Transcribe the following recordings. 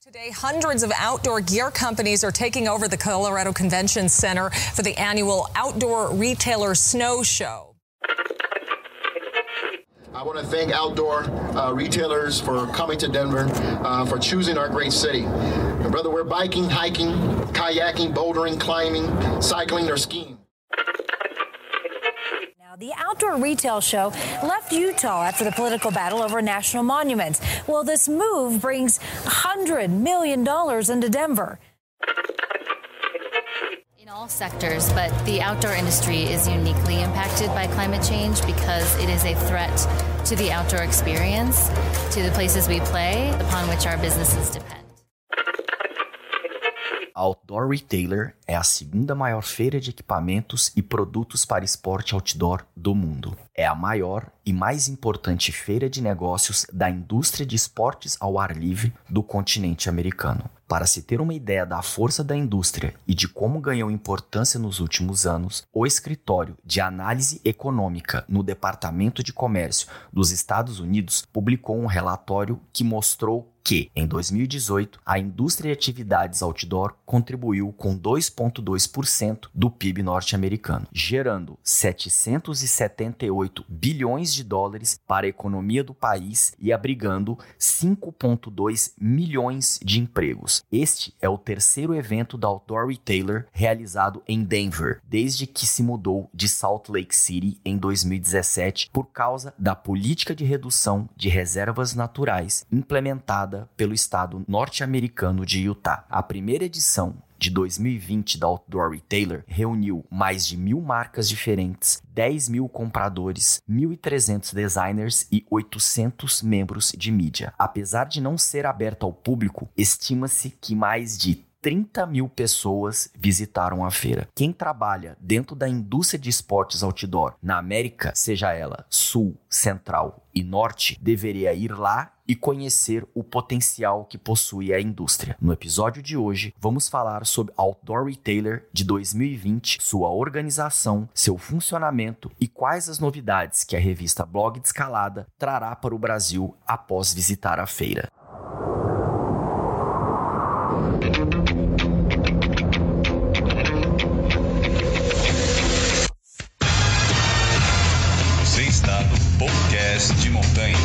Today, hundreds of outdoor gear companies are taking over the Colorado Convention Center for the annual Outdoor Retailer Snow Show. I want to thank outdoor uh, retailers for coming to Denver, uh, for choosing our great city. Brother, we're biking, hiking, kayaking, bouldering, climbing, cycling, or skiing. The outdoor retail show left Utah after the political battle over national monuments. Well, this move brings $100 million into Denver. In all sectors, but the outdoor industry is uniquely impacted by climate change because it is a threat to the outdoor experience, to the places we play, upon which our businesses depend. Outdoor Retailer é a segunda maior feira de equipamentos e produtos para esporte outdoor do mundo. É a maior e mais importante feira de negócios da indústria de esportes ao ar livre do continente americano. Para se ter uma ideia da força da indústria e de como ganhou importância nos últimos anos, o Escritório de Análise Econômica no Departamento de Comércio dos Estados Unidos publicou um relatório que mostrou que, em 2018, a indústria de atividades outdoor contribuiu com 2,2% do PIB norte-americano, gerando 778 bilhões de dólares para a economia do país e abrigando 5,2 milhões de empregos. Este é o terceiro evento da Outdoor Retailer realizado em Denver, desde que se mudou de Salt Lake City em 2017 por causa da política de redução de reservas naturais implementada pelo estado norte-americano de Utah. A primeira edição de 2020 da Outdoor Retailer reuniu mais de mil marcas diferentes, 10 mil compradores, 1.300 designers e 800 membros de mídia. Apesar de não ser aberta ao público, estima-se que mais de 30 mil pessoas visitaram a feira. Quem trabalha dentro da indústria de esportes outdoor na América, seja ela sul, central e norte, deveria ir lá e conhecer o potencial que possui a indústria. No episódio de hoje, vamos falar sobre Outdoor Retailer de 2020, sua organização, seu funcionamento e quais as novidades que a revista Blog de Escalada trará para o Brasil após visitar a feira. Você está no podcast de montanha.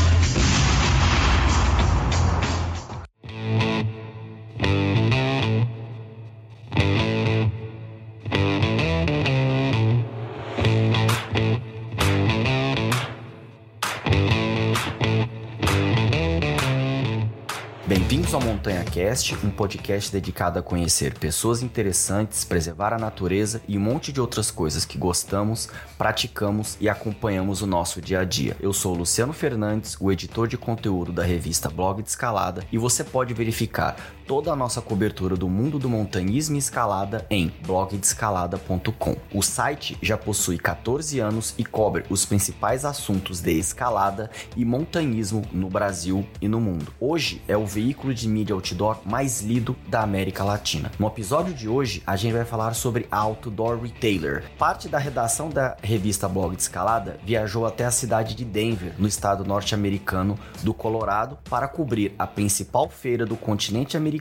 Bem-vindos ao Montanha Cast, um podcast dedicado a conhecer pessoas interessantes, preservar a natureza e um monte de outras coisas que gostamos, praticamos e acompanhamos o nosso dia a dia. Eu sou Luciano Fernandes, o editor de conteúdo da revista Blog de Escalada, e você pode verificar toda a nossa cobertura do mundo do montanhismo e escalada em blogdescalada.com. O site já possui 14 anos e cobre os principais assuntos de escalada e montanhismo no Brasil e no mundo. Hoje é o veículo de mídia outdoor mais lido da América Latina. No episódio de hoje, a gente vai falar sobre Outdoor Retailer. Parte da redação da revista Blog de Escalada viajou até a cidade de Denver, no estado norte-americano do Colorado, para cobrir a principal feira do continente americano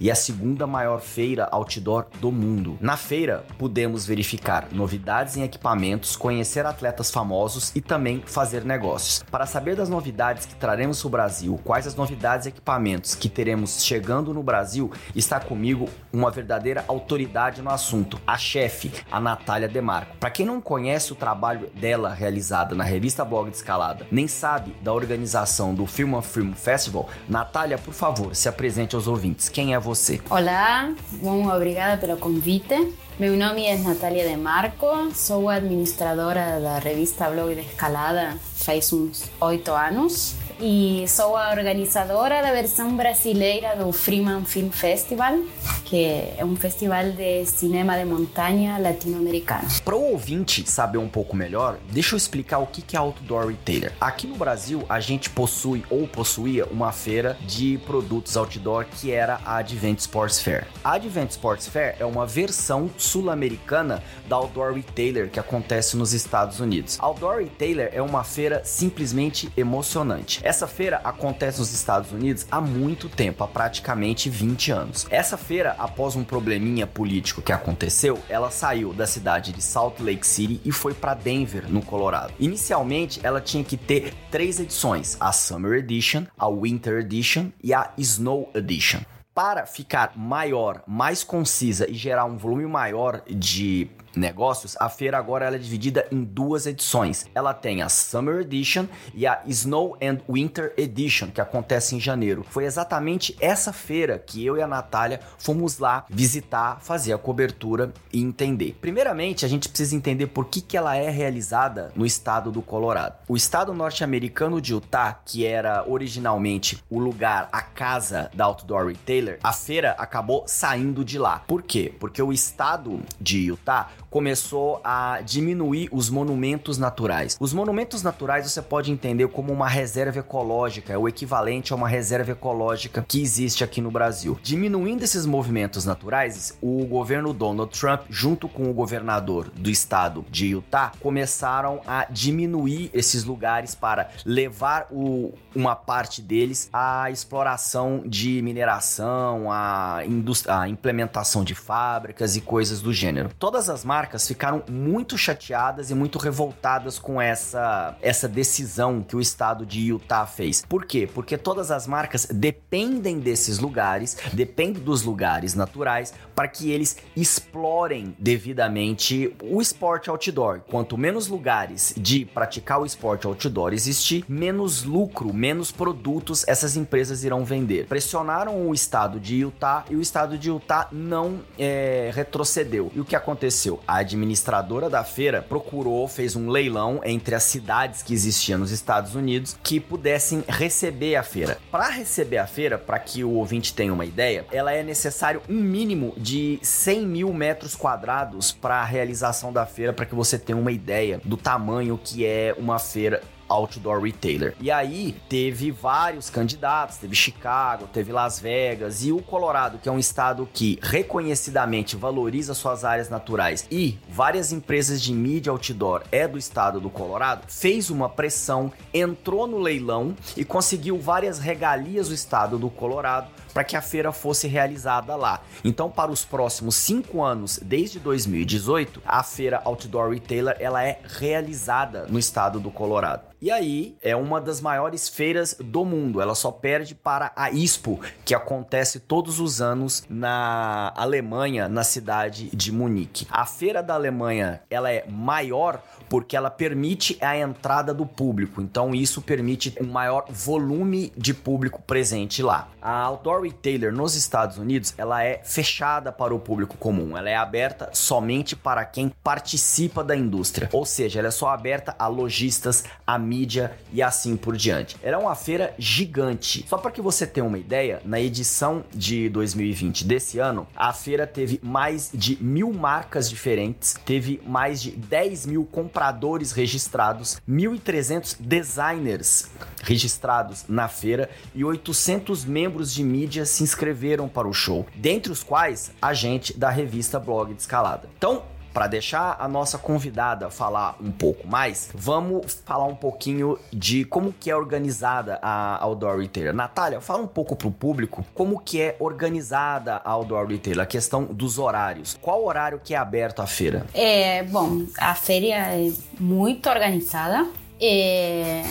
e a segunda maior feira outdoor do mundo. Na feira, pudemos verificar novidades em equipamentos, conhecer atletas famosos e também fazer negócios. Para saber das novidades que traremos para o Brasil, quais as novidades e equipamentos que teremos chegando no Brasil, está comigo uma verdadeira autoridade no assunto, a chefe, a Natália Demarco. Para quem não conhece o trabalho dela realizado na revista Blog de Escalada, nem sabe da organização do Film of Film Festival, Natália, por favor, se apresente aos ouvintes. Quem é você? Olá, muito obrigada pelo convite. Meu nome é Natália De Marco, sou administradora da revista Blog de Escalada faz uns oito anos e sou a organizadora da versão brasileira do Freeman Film Festival, que é um festival de cinema de montanha latino-americano. Para o ouvinte saber um pouco melhor, deixa eu explicar o que é Outdoor Retailer. Aqui no Brasil, a gente possui ou possuía uma feira de produtos outdoor que era a Advent Sports Fair. A Advent Sports Fair é uma versão sul-americana da Outdoor Retailer que acontece nos Estados Unidos. Outdoor Retailer é uma feira simplesmente emocionante Essa feira acontece nos Estados Unidos há muito tempo, há praticamente 20 anos. Essa feira, após um probleminha político que aconteceu, ela saiu da cidade de Salt Lake City e foi para Denver, no Colorado. Inicialmente, ela tinha que ter três edições: a Summer Edition, a Winter Edition e a Snow Edition para ficar maior, mais concisa e gerar um volume maior de negócios, a feira agora ela é dividida em duas edições. Ela tem a Summer Edition e a Snow and Winter Edition, que acontece em janeiro. Foi exatamente essa feira que eu e a Natália fomos lá visitar, fazer a cobertura e entender. Primeiramente, a gente precisa entender por que, que ela é realizada no estado do Colorado. O estado norte-americano de Utah, que era originalmente o lugar, a casa da Outdoor Retailer, a feira acabou saindo de lá. Por quê? Porque o estado de Utah começou a diminuir os monumentos naturais. Os monumentos naturais você pode entender como uma reserva ecológica, é o equivalente a uma reserva ecológica que existe aqui no Brasil. Diminuindo esses movimentos naturais, o governo Donald Trump, junto com o governador do estado de Utah, começaram a diminuir esses lugares para levar o, uma parte deles à exploração de mineração, à, à implementação de fábricas e coisas do gênero. Todas as marcas marcas ficaram muito chateadas e muito revoltadas com essa, essa decisão que o estado de Utah fez. Por quê? Porque todas as marcas dependem desses lugares, dependem dos lugares naturais para que eles explorem devidamente o esporte outdoor. Quanto menos lugares de praticar o esporte outdoor existir, menos lucro, menos produtos essas empresas irão vender. Pressionaram o estado de Utah e o estado de Utah não é, retrocedeu. E o que aconteceu? A administradora da feira procurou, fez um leilão entre as cidades que existiam nos Estados Unidos que pudessem receber a feira. Para receber a feira, para que o ouvinte tenha uma ideia, ela é necessário um mínimo de 100 mil metros quadrados para a realização da feira, para que você tenha uma ideia do tamanho que é uma feira outdoor retailer. E aí teve vários candidatos, teve Chicago, teve Las Vegas e o Colorado, que é um estado que reconhecidamente valoriza suas áreas naturais e várias empresas de mídia outdoor é do estado do Colorado, fez uma pressão, entrou no leilão e conseguiu várias regalias do estado do Colorado para que a feira fosse realizada lá. Então, para os próximos cinco anos, desde 2018, a feira Outdoor Retailer ela é realizada no estado do Colorado. E aí é uma das maiores feiras do mundo. Ela só perde para a ISPO, que acontece todos os anos na Alemanha, na cidade de Munique. A feira da Alemanha ela é maior porque ela permite a entrada do público. Então isso permite um maior volume de público presente lá. A Outdoor Retailer nos Estados Unidos, ela é fechada para o público comum. Ela é aberta somente para quem participa da indústria. Ou seja, ela é só aberta a lojistas, a mídia e assim por diante. Ela é uma feira gigante. Só para que você tenha uma ideia, na edição de 2020 desse ano, a feira teve mais de mil marcas diferentes, teve mais de 10 mil compradores registrados, 1.300 designers registrados na feira e 800 membros de mídia se inscreveram para o show, dentre os quais a gente da revista Blog Escalada. Então, para deixar a nossa convidada falar um pouco mais, vamos falar um pouquinho de como que é organizada a Outdoor Retailer. Natália, fala um pouco pro público como que é organizada a Outdoor Retailer, a questão dos horários. Qual horário que é aberto a feira? É, bom, a feira é muito organizada. Eh,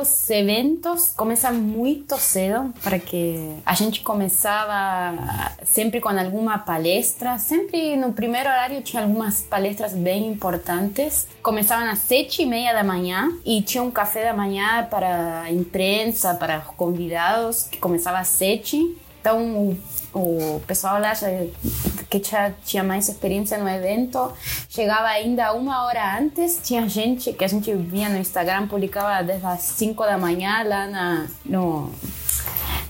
os eventos começam muito cedo, para que a gente começava sempre com alguma palestra. Sempre no primeiro horário tinha algumas palestras bem importantes. Começavam às sete e meia da manhã e tinha um café da manhã para a imprensa, para os convidados, que começava às sete. Então o pessoal lá já que já tinha mais experiência no evento, chegava ainda uma hora antes. Tinha gente que a gente via no Instagram, publicava desde as 5 da manhã lá na, no,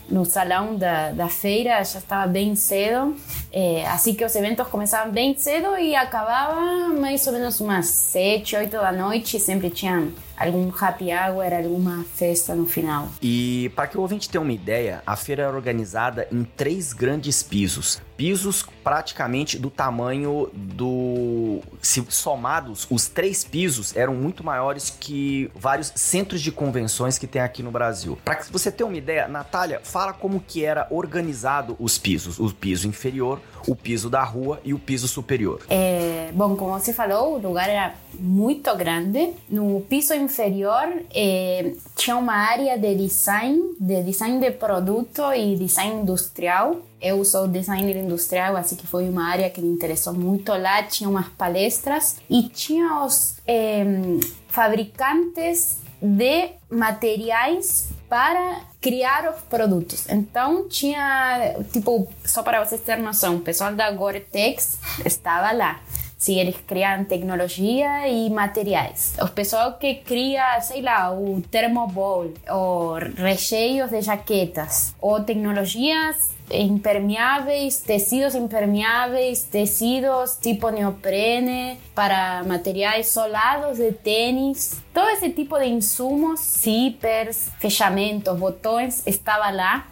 no salão da, da feira, já estava bem cedo. É, assim que os eventos começavam bem cedo e acabavam mais ou menos umas 7, 8 da noite. Sempre tinha algum happy hour, alguma festa no final. E para que o ouvinte tenha uma ideia, a feira é organizada em três grandes pisos pisos praticamente do tamanho do. Se somados, os três pisos eram muito maiores que vários centros de convenções que tem aqui no Brasil. Para que você tenha uma ideia, Natália, fala como que era organizado os pisos: o piso inferior, o piso da rua e o piso superior. É, bom, como você falou, o lugar era muito grande. No piso inferior é, tinha uma área de design, de design de produto e design industrial. Eu sou designer industrial, assim que foi uma área que me interessou muito lá. Tinha umas palestras e tinha os é, fabricantes de materiais para criar os produtos. Então tinha, tipo, só para vocês terem noção, o pessoal da Gore-Tex estava lá. Se eles criam tecnologia e materiais. O pessoal que cria, sei lá, o termobol, ou recheios de jaquetas, ou tecnologias impermeáveis, tecidos impermeáveis, tecidos tipo neoprene para materiais solados de tênis. Todo esse tipo de insumos, zippers, fechamentos, botões, estava lá.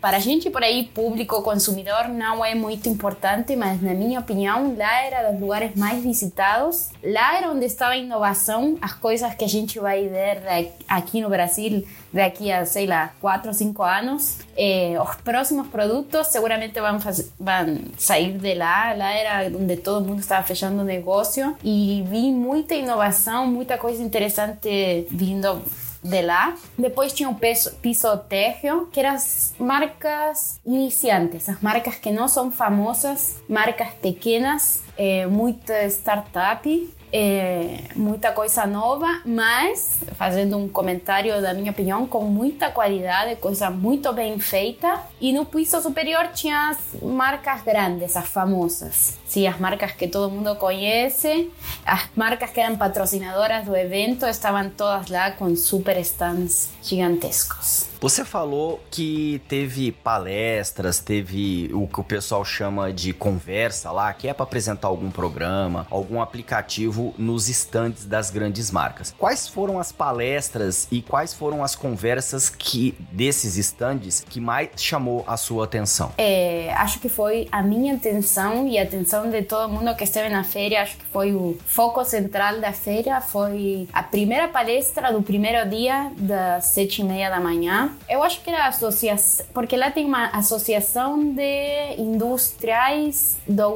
Para a gente por aí, público, consumidor, não é muito importante, mas na minha opinião, lá era dos lugares mais visitados. Lá era onde estava a inovação, as coisas que a gente vai ver aqui no Brasil daqui a, sei lá, 4 ou 5 anos. Eh, os próximos produtos seguramente vão, vão sair de lá. Lá era onde todo mundo estava fechando negócio. E vi muita inovação, muita coisa interessante vindo de lá. Depois tinha o piso, piso térreo, que eram as marcas iniciantes, as marcas que não são famosas, marcas pequenas, é, muita startup é, muita coisa nova, mas fazendo um comentário da minha opinião, com muita qualidade, coisa muito bem feita. E no piso superior tinha as marcas grandes, as famosas. Sim, as marcas que todo mundo conhece, as marcas que eram patrocinadoras do evento estavam todas lá com super stands gigantescos. Você falou que teve palestras, teve o que o pessoal chama de conversa lá, que é para apresentar algum programa, algum aplicativo nos estandes das grandes marcas. Quais foram as palestras e quais foram as conversas que desses estandes que mais chamou a sua atenção? É, acho que foi a minha atenção e a atenção de todo mundo que esteve na feira. Acho que foi o foco central da feira. Foi a primeira palestra do primeiro dia das sete e meia da manhã eu acho que era associação, porque lá tem uma associação de industriais do.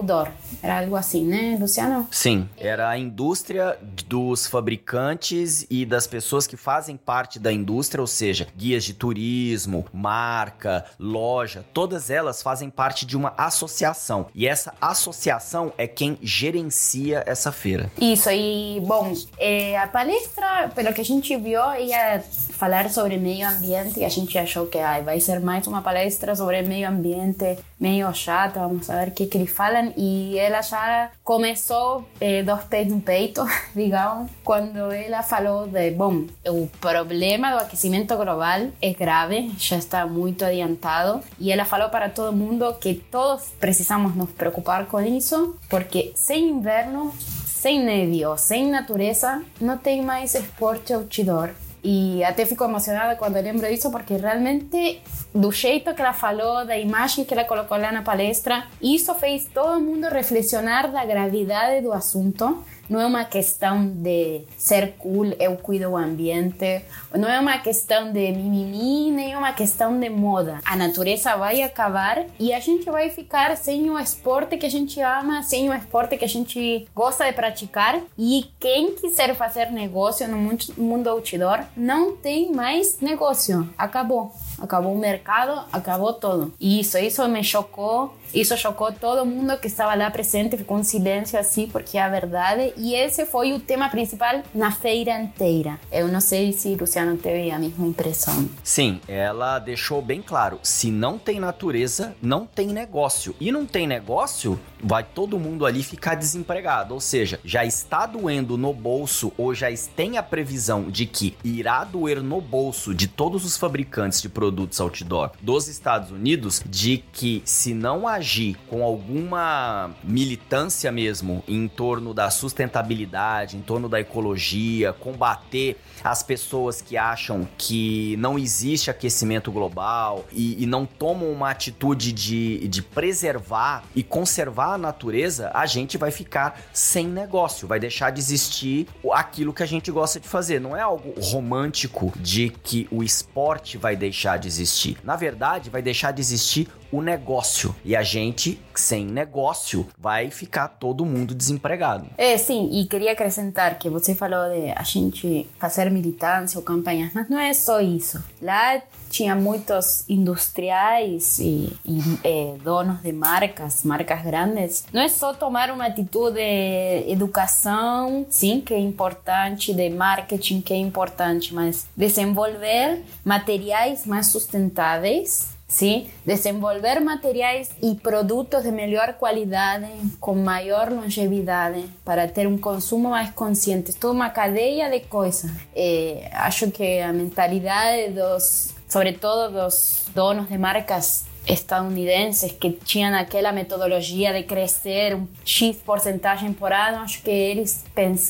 Era algo assim, né, Luciano? Sim, era a indústria dos fabricantes e das pessoas que fazem parte da indústria, ou seja, guias de turismo, marca, loja, todas elas fazem parte de uma associação. E essa associação é quem gerencia essa feira. Isso, e bom, é, a palestra, pelo que a gente viu, ia falar sobre meio ambiente e a gente achou que ai, vai ser mais uma palestra sobre meio ambiente meio chata, vamos ver o que, que eles falam. E ela já começou eh, dos pés no peito, digamos, quando ela falou de, bom, o problema do aquecimento global é grave, já está muito adiantado. E ela falou para todo mundo que todos precisamos nos preocupar com isso, porque sem inverno, sem neve ou sem natureza, não tem mais esporte outdoor. E até fico emocionada quando lembro disso, porque realmente, do jeito que ela falou, da imagem que ela colocou lá na palestra, isso fez todo mundo reflexionar da gravidade do assunto não é uma questão de ser cool, eu cuido do ambiente, não é uma questão de mimimi, nem uma questão de moda. A natureza vai acabar e a gente vai ficar sem o esporte que a gente ama, sem o esporte que a gente gosta de praticar. E quem quiser fazer negócio no mundo outdoor não tem mais negócio. Acabou. Acabou o mercado, acabou tudo. E isso, isso me chocou. Isso chocou todo mundo que estava lá presente, ficou um silêncio assim, porque é a verdade. E esse foi o tema principal na feira inteira. Eu não sei se Luciano teve a mesma impressão. Sim, ela deixou bem claro: se não tem natureza, não tem negócio. E não tem negócio, vai todo mundo ali ficar desempregado. Ou seja, já está doendo no bolso ou já tem a previsão de que irá doer no bolso de todos os fabricantes de produtos outdoor dos Estados Unidos de que se não agir com alguma militância mesmo em torno da sustentabilidade, em torno da ecologia, combater as pessoas que acham que não existe aquecimento global e, e não tomam uma atitude de, de preservar e conservar a natureza, a gente vai ficar sem negócio, vai deixar de existir aquilo que a gente gosta de fazer. Não é algo romântico de que o esporte vai deixar de existir. Na verdade, vai deixar de existir o negócio. E a gente, sem negócio, vai ficar todo mundo desempregado. É, sim, e queria acrescentar que você falou de a gente fazer militância ou campanhas, mas não é só isso. Lá tinha muitos industriais e, e é, donos de marcas, marcas grandes. Não é só tomar uma atitude de educação, sim, que é importante, de marketing, que é importante, mas desenvolver materiais mais sustentáveis ¿sí? Desenvolver materiais e produtos de melhor qualidade, com maior longevidade, para ter um consumo mais consciente. É toda uma cadeia de coisas. É, acho que a mentalidade dos, sobretudo dos donos de marcas estadounidenses que tinham aquela metodologia de crescer um X porcentagem por ano, acho que eles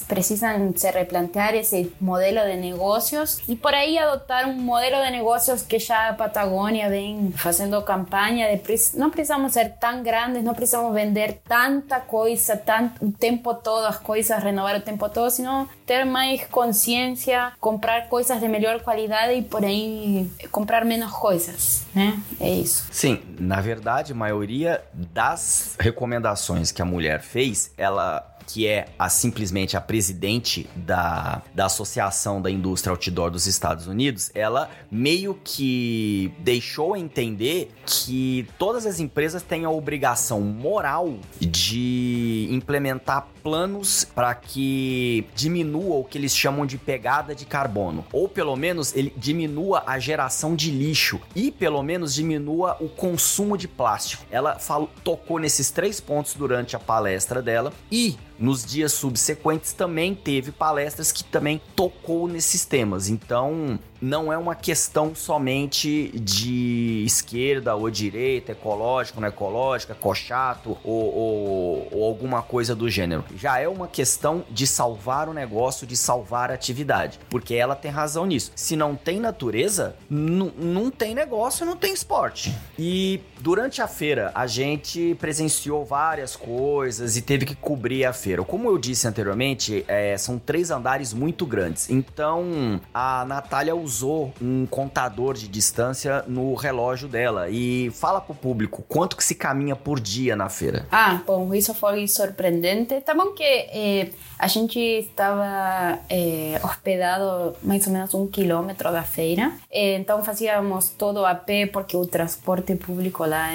precisam se replantear esse modelo de negócios e por aí adotar um modelo de negócios que já a Patagônia vem fazendo campanha de não precisamos ser tão grandes, não precisamos vender tanta coisa, tanto, o tempo todo as coisas, renovar o tempo todo, sino ter mais consciência, comprar coisas de melhor qualidade e por aí comprar menos coisas, né? É isso. Sim, na verdade, a maioria das recomendações que a mulher fez, ela que é a, simplesmente a presidente da, da Associação da Indústria Outdoor dos Estados Unidos, ela meio que deixou entender que todas as empresas têm a obrigação moral de implementar planos para que diminua o que eles chamam de pegada de carbono, ou pelo menos ele diminua a geração de lixo e pelo menos diminua o consumo de plástico. Ela falou, tocou nesses três pontos durante a palestra dela e nos dias subsequentes também teve palestras que também tocou nesses temas. Então, não é uma questão somente de esquerda ou direita, ecológico, não ecológico, ecochato ou, ou, ou alguma coisa do gênero. Já é uma questão de salvar o negócio, de salvar a atividade. Porque ela tem razão nisso. Se não tem natureza, não tem negócio, não tem esporte. E durante a feira, a gente presenciou várias coisas e teve que cobrir a feira. Como eu disse anteriormente, é, são três andares muito grandes. Então, a Natália usou usou um contador de distância no relógio dela e fala pro público quanto que se caminha por dia na feira. Ah, bom, isso foi surpreendente. Tá bom que eh, a gente estava eh, hospedado mais ou menos um quilômetro da feira, eh, então fazíamos todo a pé porque o transporte público lá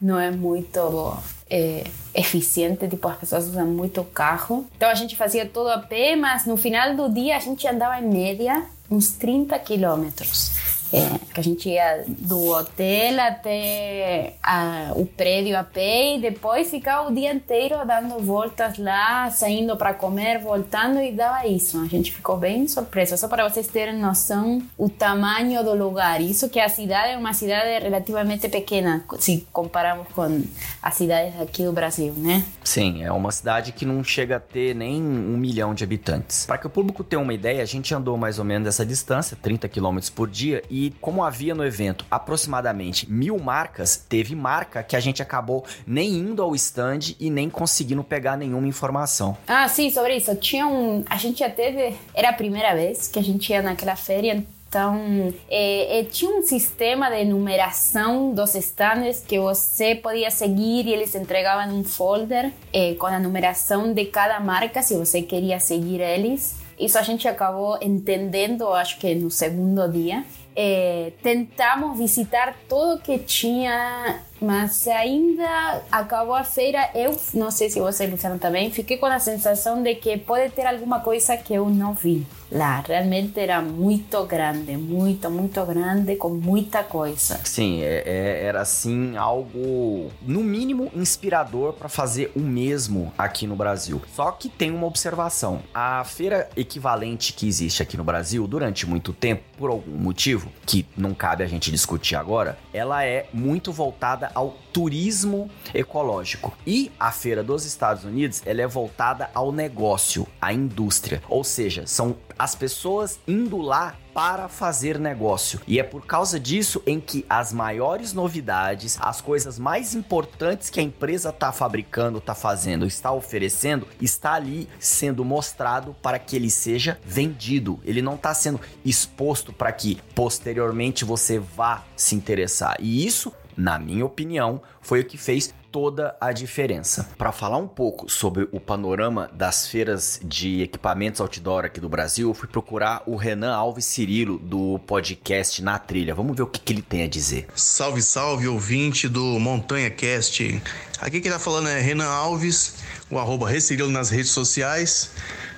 não é muito é, eficiente, tipo, as pessoas usam muito carro. Então a gente fazia todo a pé, mas no final do dia a gente andava em média uns 30 quilômetros. É, que a gente ia do hotel até a, o prédio a pé e depois ficava o dia inteiro dando voltas lá, saindo para comer, voltando e dava isso. A gente ficou bem surpresa, só para vocês terem noção o tamanho do lugar. Isso que a cidade é uma cidade relativamente pequena, se comparamos com as cidades aqui do Brasil, né? Sim, é uma cidade que não chega a ter nem um milhão de habitantes. Para que o público tenha uma ideia, a gente andou mais ou menos essa distância, 30 quilômetros por dia, como havia no evento aproximadamente mil marcas, teve marca que a gente acabou nem indo ao stand e nem conseguindo pegar nenhuma informação. Ah, sim, sobre isso. Tinha um. A gente já teve. Era a primeira vez que a gente ia naquela feira. Então, é, é, tinha um sistema de numeração dos stands que você podia seguir e eles entregavam um folder é, com a numeração de cada marca, se você queria seguir eles. Isso a gente acabou entendendo, acho que no segundo dia. É, tentamos visitar tudo que tinha mas ainda acabou a feira. Eu não sei se você, Luciano, também, fiquei com a sensação de que pode ter alguma coisa que eu não vi lá. Realmente era muito grande, muito, muito grande, com muita coisa. Sim, é, é, era assim algo, no mínimo, inspirador para fazer o mesmo aqui no Brasil. Só que tem uma observação: a feira equivalente que existe aqui no Brasil durante muito tempo, por algum motivo que não cabe a gente discutir agora, ela é muito voltada ao turismo ecológico. E a feira dos Estados Unidos, ela é voltada ao negócio, à indústria. Ou seja, são as pessoas indo lá para fazer negócio. E é por causa disso em que as maiores novidades, as coisas mais importantes que a empresa está fabricando, está fazendo, está oferecendo, está ali sendo mostrado para que ele seja vendido. Ele não está sendo exposto para que posteriormente você vá se interessar. E isso na minha opinião, foi o que fez toda a diferença. Para falar um pouco sobre o panorama das feiras de equipamentos outdoor aqui do Brasil, eu fui procurar o Renan Alves Cirilo do podcast Na Trilha. Vamos ver o que, que ele tem a dizer. Salve, salve, ouvinte do Montanha Cast. Aqui quem tá falando é Renan Alves, o arroba Recirilo nas redes sociais.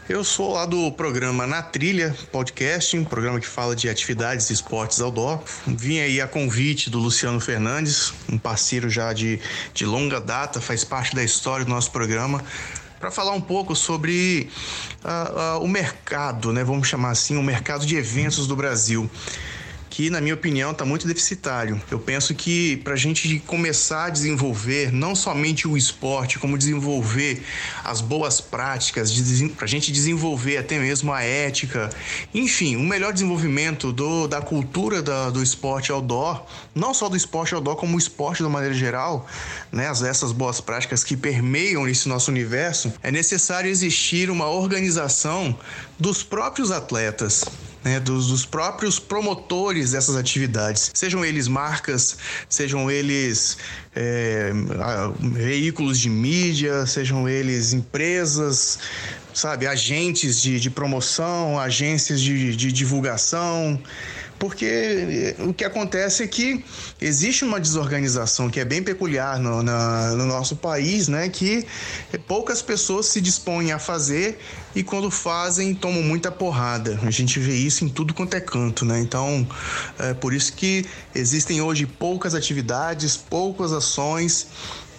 Eu sou lá do programa Na Trilha Podcast, um programa que fala de atividades e esportes outdoor. Vim aí a convite do Luciano Fernandes, um parceiro já de, de longa data, faz parte da história do nosso programa, para falar um pouco sobre uh, uh, o mercado, né? Vamos chamar assim, o mercado de eventos do Brasil que, na minha opinião, está muito deficitário. Eu penso que para a gente começar a desenvolver não somente o esporte, como desenvolver as boas práticas, para a gente desenvolver até mesmo a ética, enfim, o um melhor desenvolvimento do, da cultura da, do esporte outdoor, não só do esporte outdoor, como o esporte de uma maneira geral, né, essas boas práticas que permeiam esse nosso universo, é necessário existir uma organização dos próprios atletas né, dos, dos, próprios promotores dessas atividades, sejam eles marcas, sejam eles é, veículos de mídia, sejam eles empresas, sabe, agentes de, de promoção, agências de, de divulgação porque eh, o que acontece é que existe uma desorganização que é bem peculiar no, na, no nosso país, né? Que poucas pessoas se dispõem a fazer e quando fazem tomam muita porrada. A gente vê isso em tudo quanto é canto, né? Então, é por isso que existem hoje poucas atividades, poucas ações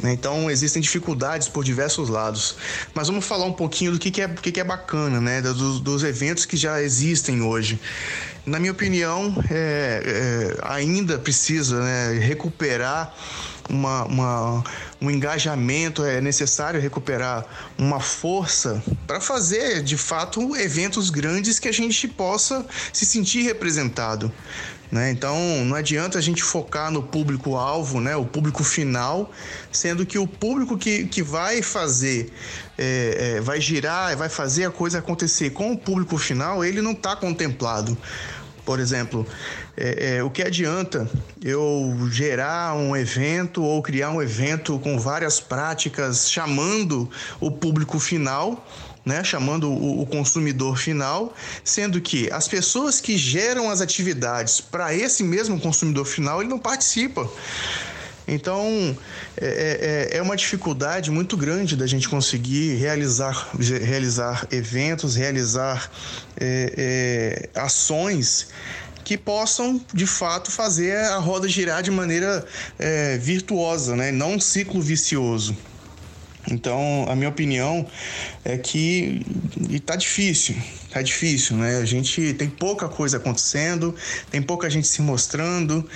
né? então existem dificuldades por diversos lados. Mas vamos falar um pouquinho do que, que, é, que, que é bacana, né? Dos, dos, eventos que já existem hoje. Na minha opinião, é, é, ainda precisa né, recuperar uma, uma, um engajamento, é necessário recuperar uma força para fazer de fato eventos grandes que a gente possa se sentir representado. Né? Então não adianta a gente focar no público-alvo, né? o público final, sendo que o público que, que vai fazer, é, é, vai girar, vai fazer a coisa acontecer com o público final, ele não está contemplado. Por exemplo, é, é, o que adianta eu gerar um evento ou criar um evento com várias práticas chamando o público final né, chamando o, o, consumidor final, sendo que as pessoas que geram as atividades para esse mesmo consumidor final, ele não participa. Então, é, é, é, uma dificuldade muito grande da gente conseguir realizar, realizar eventos, realizar é, é, ações que possam, de fato, fazer a roda girar de maneira é, virtuosa, né? não um ciclo vicioso. Então, a minha opinião é que está difícil, está difícil, né? A gente tem pouca coisa acontecendo, tem pouca gente se mostrando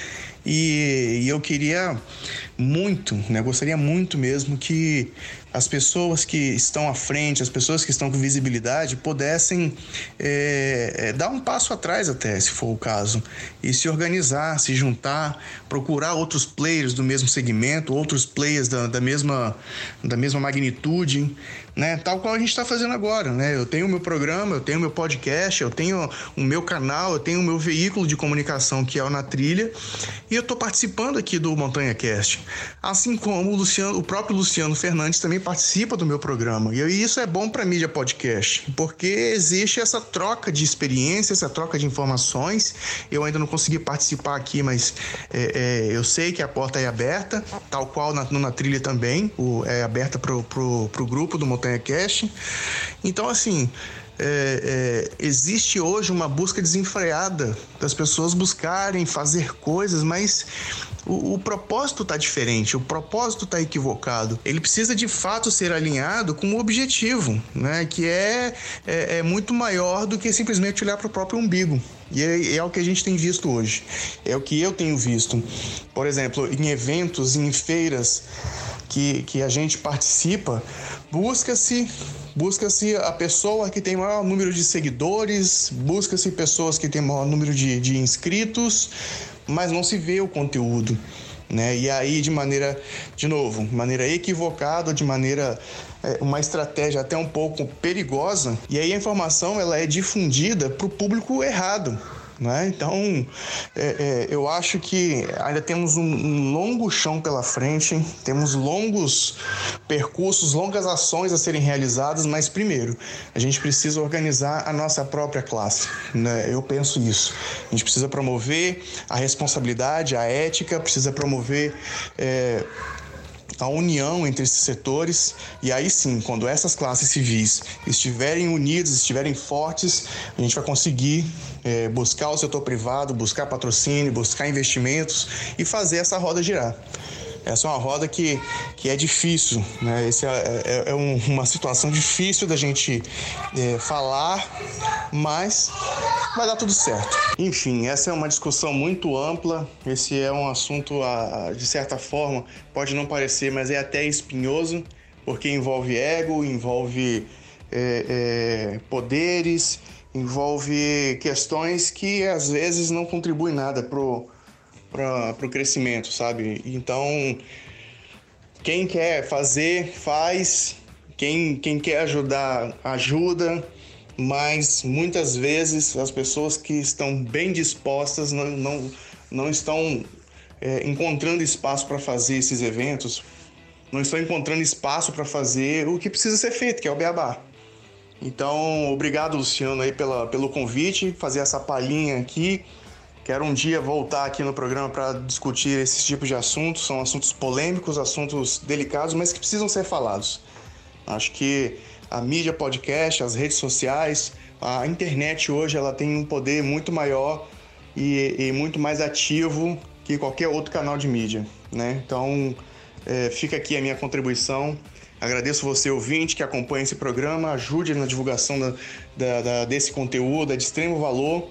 e, e eu queria muito, né? Gostaria muito mesmo que as pessoas que estão à frente, as pessoas que estão com visibilidade, pudessem é, é, dar um passo atrás até, se for o caso, e se organizar, se juntar, procurar outros players do mesmo segmento, outros players da, da mesma, da mesma magnitude, né? Tal qual a gente está fazendo agora, né? Eu tenho o meu programa, eu tenho o meu podcast, eu tenho o meu canal, eu tenho o meu veículo de comunicação que é o Na Trilha, E eu estou participando aqui do Montanha Cast. Assim como o, Luciano, o próprio Luciano Fernandes também participa do meu programa. E isso é bom para mídia podcast, porque existe essa troca de experiência, essa troca de informações. Eu ainda não consegui participar aqui, mas é, é, eu sei que a porta é aberta, tal qual na, na trilha também, o, é aberta para o grupo do Montanha Cast. Então, assim, é, é, existe hoje uma busca desenfreada das pessoas buscarem fazer coisas, mas o, o propósito está diferente, o propósito está equivocado. Ele precisa de fato ser alinhado com o objetivo, né? que é, é, é muito maior do que simplesmente olhar para o próprio umbigo. E é, é, o que a gente tem visto hoje. É o que eu tenho visto. Por exemplo, em eventos, em feiras que, que a gente participa, busca-se busca-se a pessoa que tem maior número de seguidores, busca-se pessoas que têm maior número de, de inscritos, mas não se vê o conteúdo. Né? E aí, de maneira, de novo, maneira equivocada, de maneira é, uma estratégia até um pouco perigosa, e aí a informação ela é difundida para o público errado. Né? Então, é, é, eu acho que ainda temos um, um, longo chão pela frente, temos longos percursos, longas ações a serem realizadas, mas primeiro, a gente precisa organizar a nossa própria classe. Né? Eu penso isso. A gente precisa promover a responsabilidade, a ética, precisa promover. É, a união entre esses setores e aí sim, quando essas classes civis estiverem unidas, estiverem fortes, a gente vai conseguir é, buscar o setor privado, buscar patrocínio, buscar investimentos e fazer essa roda girar. Essa é uma roda que, que é difícil, né? Essa é, é, é um, uma situação difícil da gente é, falar, mas vai dar tudo certo. Enfim, essa é uma discussão muito ampla. Esse é um assunto, de certa forma, pode não parecer, mas é até espinhoso, porque envolve ego, envolve é, é, poderes, envolve questões que às vezes não contribuem nada pro para o crescimento, sabe? Então, quem quer fazer, faz. Quem, quem quer ajudar, ajuda. Mas muitas vezes as pessoas que estão bem dispostas não, não, não estão é, encontrando espaço para fazer esses eventos, não estão encontrando espaço para fazer o que precisa ser feito, que é o beabá. Então, obrigado, Luciano, aí pela, pelo convite, fazer essa palhinha aqui. Quero um dia voltar aqui no programa para discutir esses tipos de assuntos. São assuntos polêmicos, assuntos delicados, mas que precisam ser falados. Acho que a mídia podcast, as redes sociais, a internet hoje ela tem um poder muito maior e, e muito mais ativo que qualquer outro canal de mídia. Né? Então, é, fica aqui a minha contribuição. Agradeço você, ouvinte, que acompanha esse programa, ajude na divulgação da, da, da, desse conteúdo, é de extremo valor.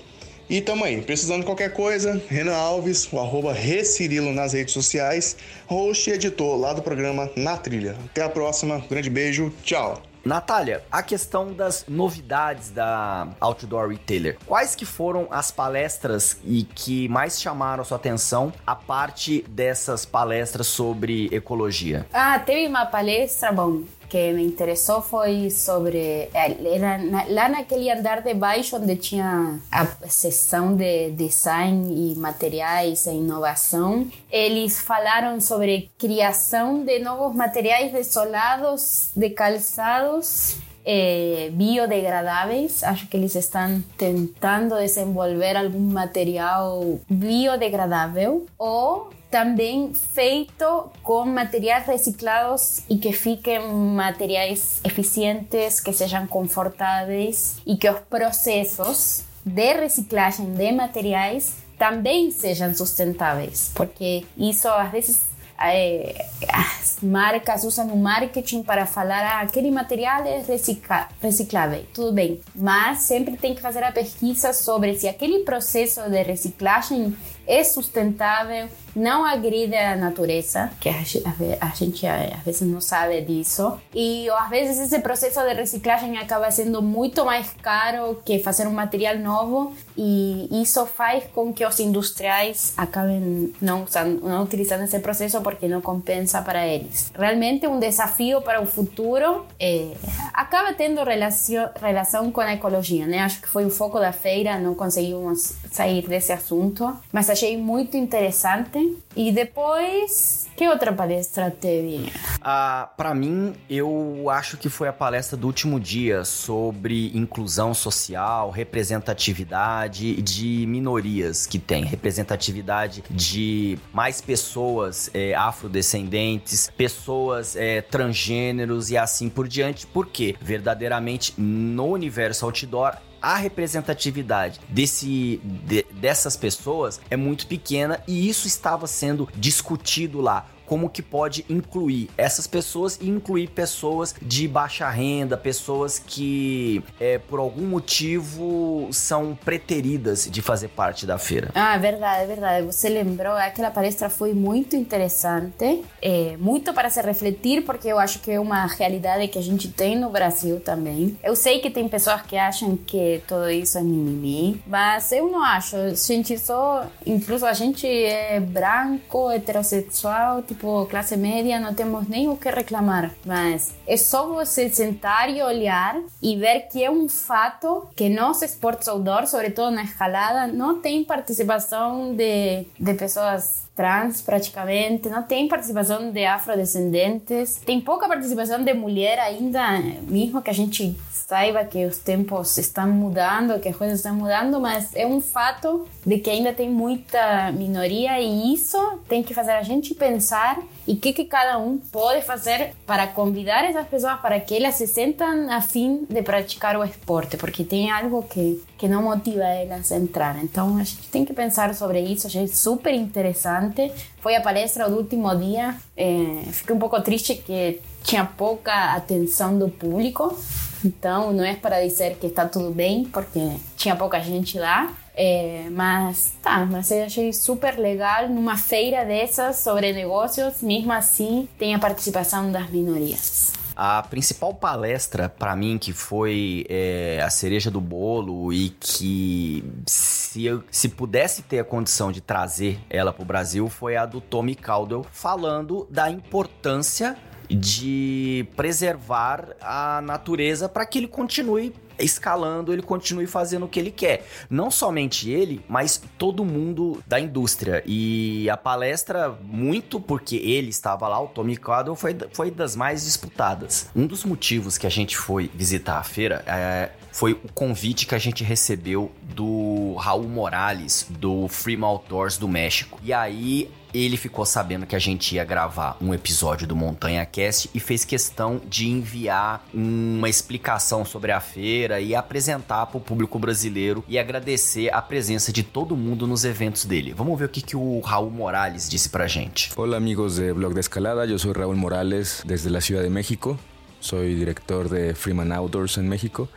E tamo aí, precisando de qualquer coisa, Renan Alves, o arroba Recirilo nas redes sociais, host e editor lá do programa Na Trilha. Até a próxima, grande beijo, tchau! Natália, a questão das novidades da Outdoor Retailer. Quais que foram as palestras e que mais chamaram a sua atenção a parte dessas palestras sobre ecologia? Ah, teve uma palestra, bom, que me interessou foi sobre. Era lá naquele andar de baixo onde tinha a seção de design e materiais e inovação. Eles falaram sobre criação de novos materiais desolados de calçados eh, biodegradáveis. Acho que eles estão tentando desenvolver algum material biodegradável ou também feito com materiais reciclados e que fiquem materiais eficientes, que sejam confortáveis e que os processos de reciclagem de materiais também sejam sustentáveis, porque isso às vezes é, as marcas usam o marketing para falar ah, aquele material é recicla reciclável, tudo bem, mas sempre tem que fazer a pesquisa sobre se aquele processo de reciclagem é sustentável, não agride a natureza, que a gente às vezes não sabe disso. E às vezes esse processo de reciclagem acaba sendo muito mais caro que fazer um material novo e isso faz com que os industriais acabem não, usando, não utilizando esse processo porque não compensa para eles. Realmente um desafio para o futuro é, acaba tendo relação, relação com a ecologia, né? Acho que foi o foco da feira, não conseguimos sair desse assunto, mas achei muito interessante. E depois, que outra palestra teve? Ah, para mim, eu acho que foi a palestra do último dia sobre inclusão social, representatividade de minorias que tem, representatividade de mais pessoas é, afrodescendentes, pessoas é, transgêneros e assim por diante, porque verdadeiramente no universo outdoor a representatividade desse, de, dessas pessoas é muito pequena e isso estava sendo discutido lá como que pode incluir essas pessoas e incluir pessoas de baixa renda, pessoas que é, por algum motivo são preteridas de fazer parte da feira. Ah, é verdade, é verdade. Você lembrou, aquela palestra foi muito interessante, é, muito para se refletir, porque eu acho que é uma realidade que a gente tem no Brasil também. Eu sei que tem pessoas que acham que tudo isso é mimimi, mas eu não acho. A gente só, incluso a gente é branco, heterossexual, tipo tipo classe média, não temos nem o que reclamar. Mas é só você sentar e olhar e ver que é um fato que nos esportes outdoor, sobretudo na escalada, não tem participação de, de pessoas trans praticamente, não tem participação de afrodescendentes, tem pouca participação de mulher ainda, mesmo que a gente saiba que os tempos estão mudando, que as coisas estão mudando, mas é um fato de que ainda tem muita minoria e isso tem que fazer a gente pensar e o que, que cada um pode fazer para convidar essas pessoas para que elas se sentam a fim de praticar o esporte, porque tem algo que, que não motiva elas a entrar. Então a gente tem que pensar sobre isso, achei super interessante. Foi a palestra do último dia, é, fiquei um pouco triste que tinha pouca atenção do público, então não é para dizer que está tudo bem, porque tinha pouca gente lá. É, mas tá, mas eu achei super legal numa feira dessas sobre negócios, mesmo assim tem a participação das minorias. A principal palestra para mim que foi é, a cereja do bolo e que se, eu, se pudesse ter a condição de trazer ela para o Brasil foi a do Tommy Caldwell falando da importância de preservar a natureza para que ele continue escalando, ele continue fazendo o que ele quer. Não somente ele, mas todo mundo da indústria. E a palestra, muito porque ele estava lá, o Tommy Caldwell, foi, foi das mais disputadas. Um dos motivos que a gente foi visitar a feira é, foi o convite que a gente recebeu do Raul Morales, do Freedom Outdoors do México. E aí ele ficou sabendo que a gente ia gravar um episódio do Montanha Cast e fez questão de enviar uma explicação sobre a feira e apresentar para o público brasileiro e agradecer a presença de todo mundo nos eventos dele. Vamos ver o que, que o Raul Morales disse pra gente. Olá amigos de Blog de Escalada, eu sou Raul Morales desde a Ciudad de México. Sou diretor de Freeman Outdoors en México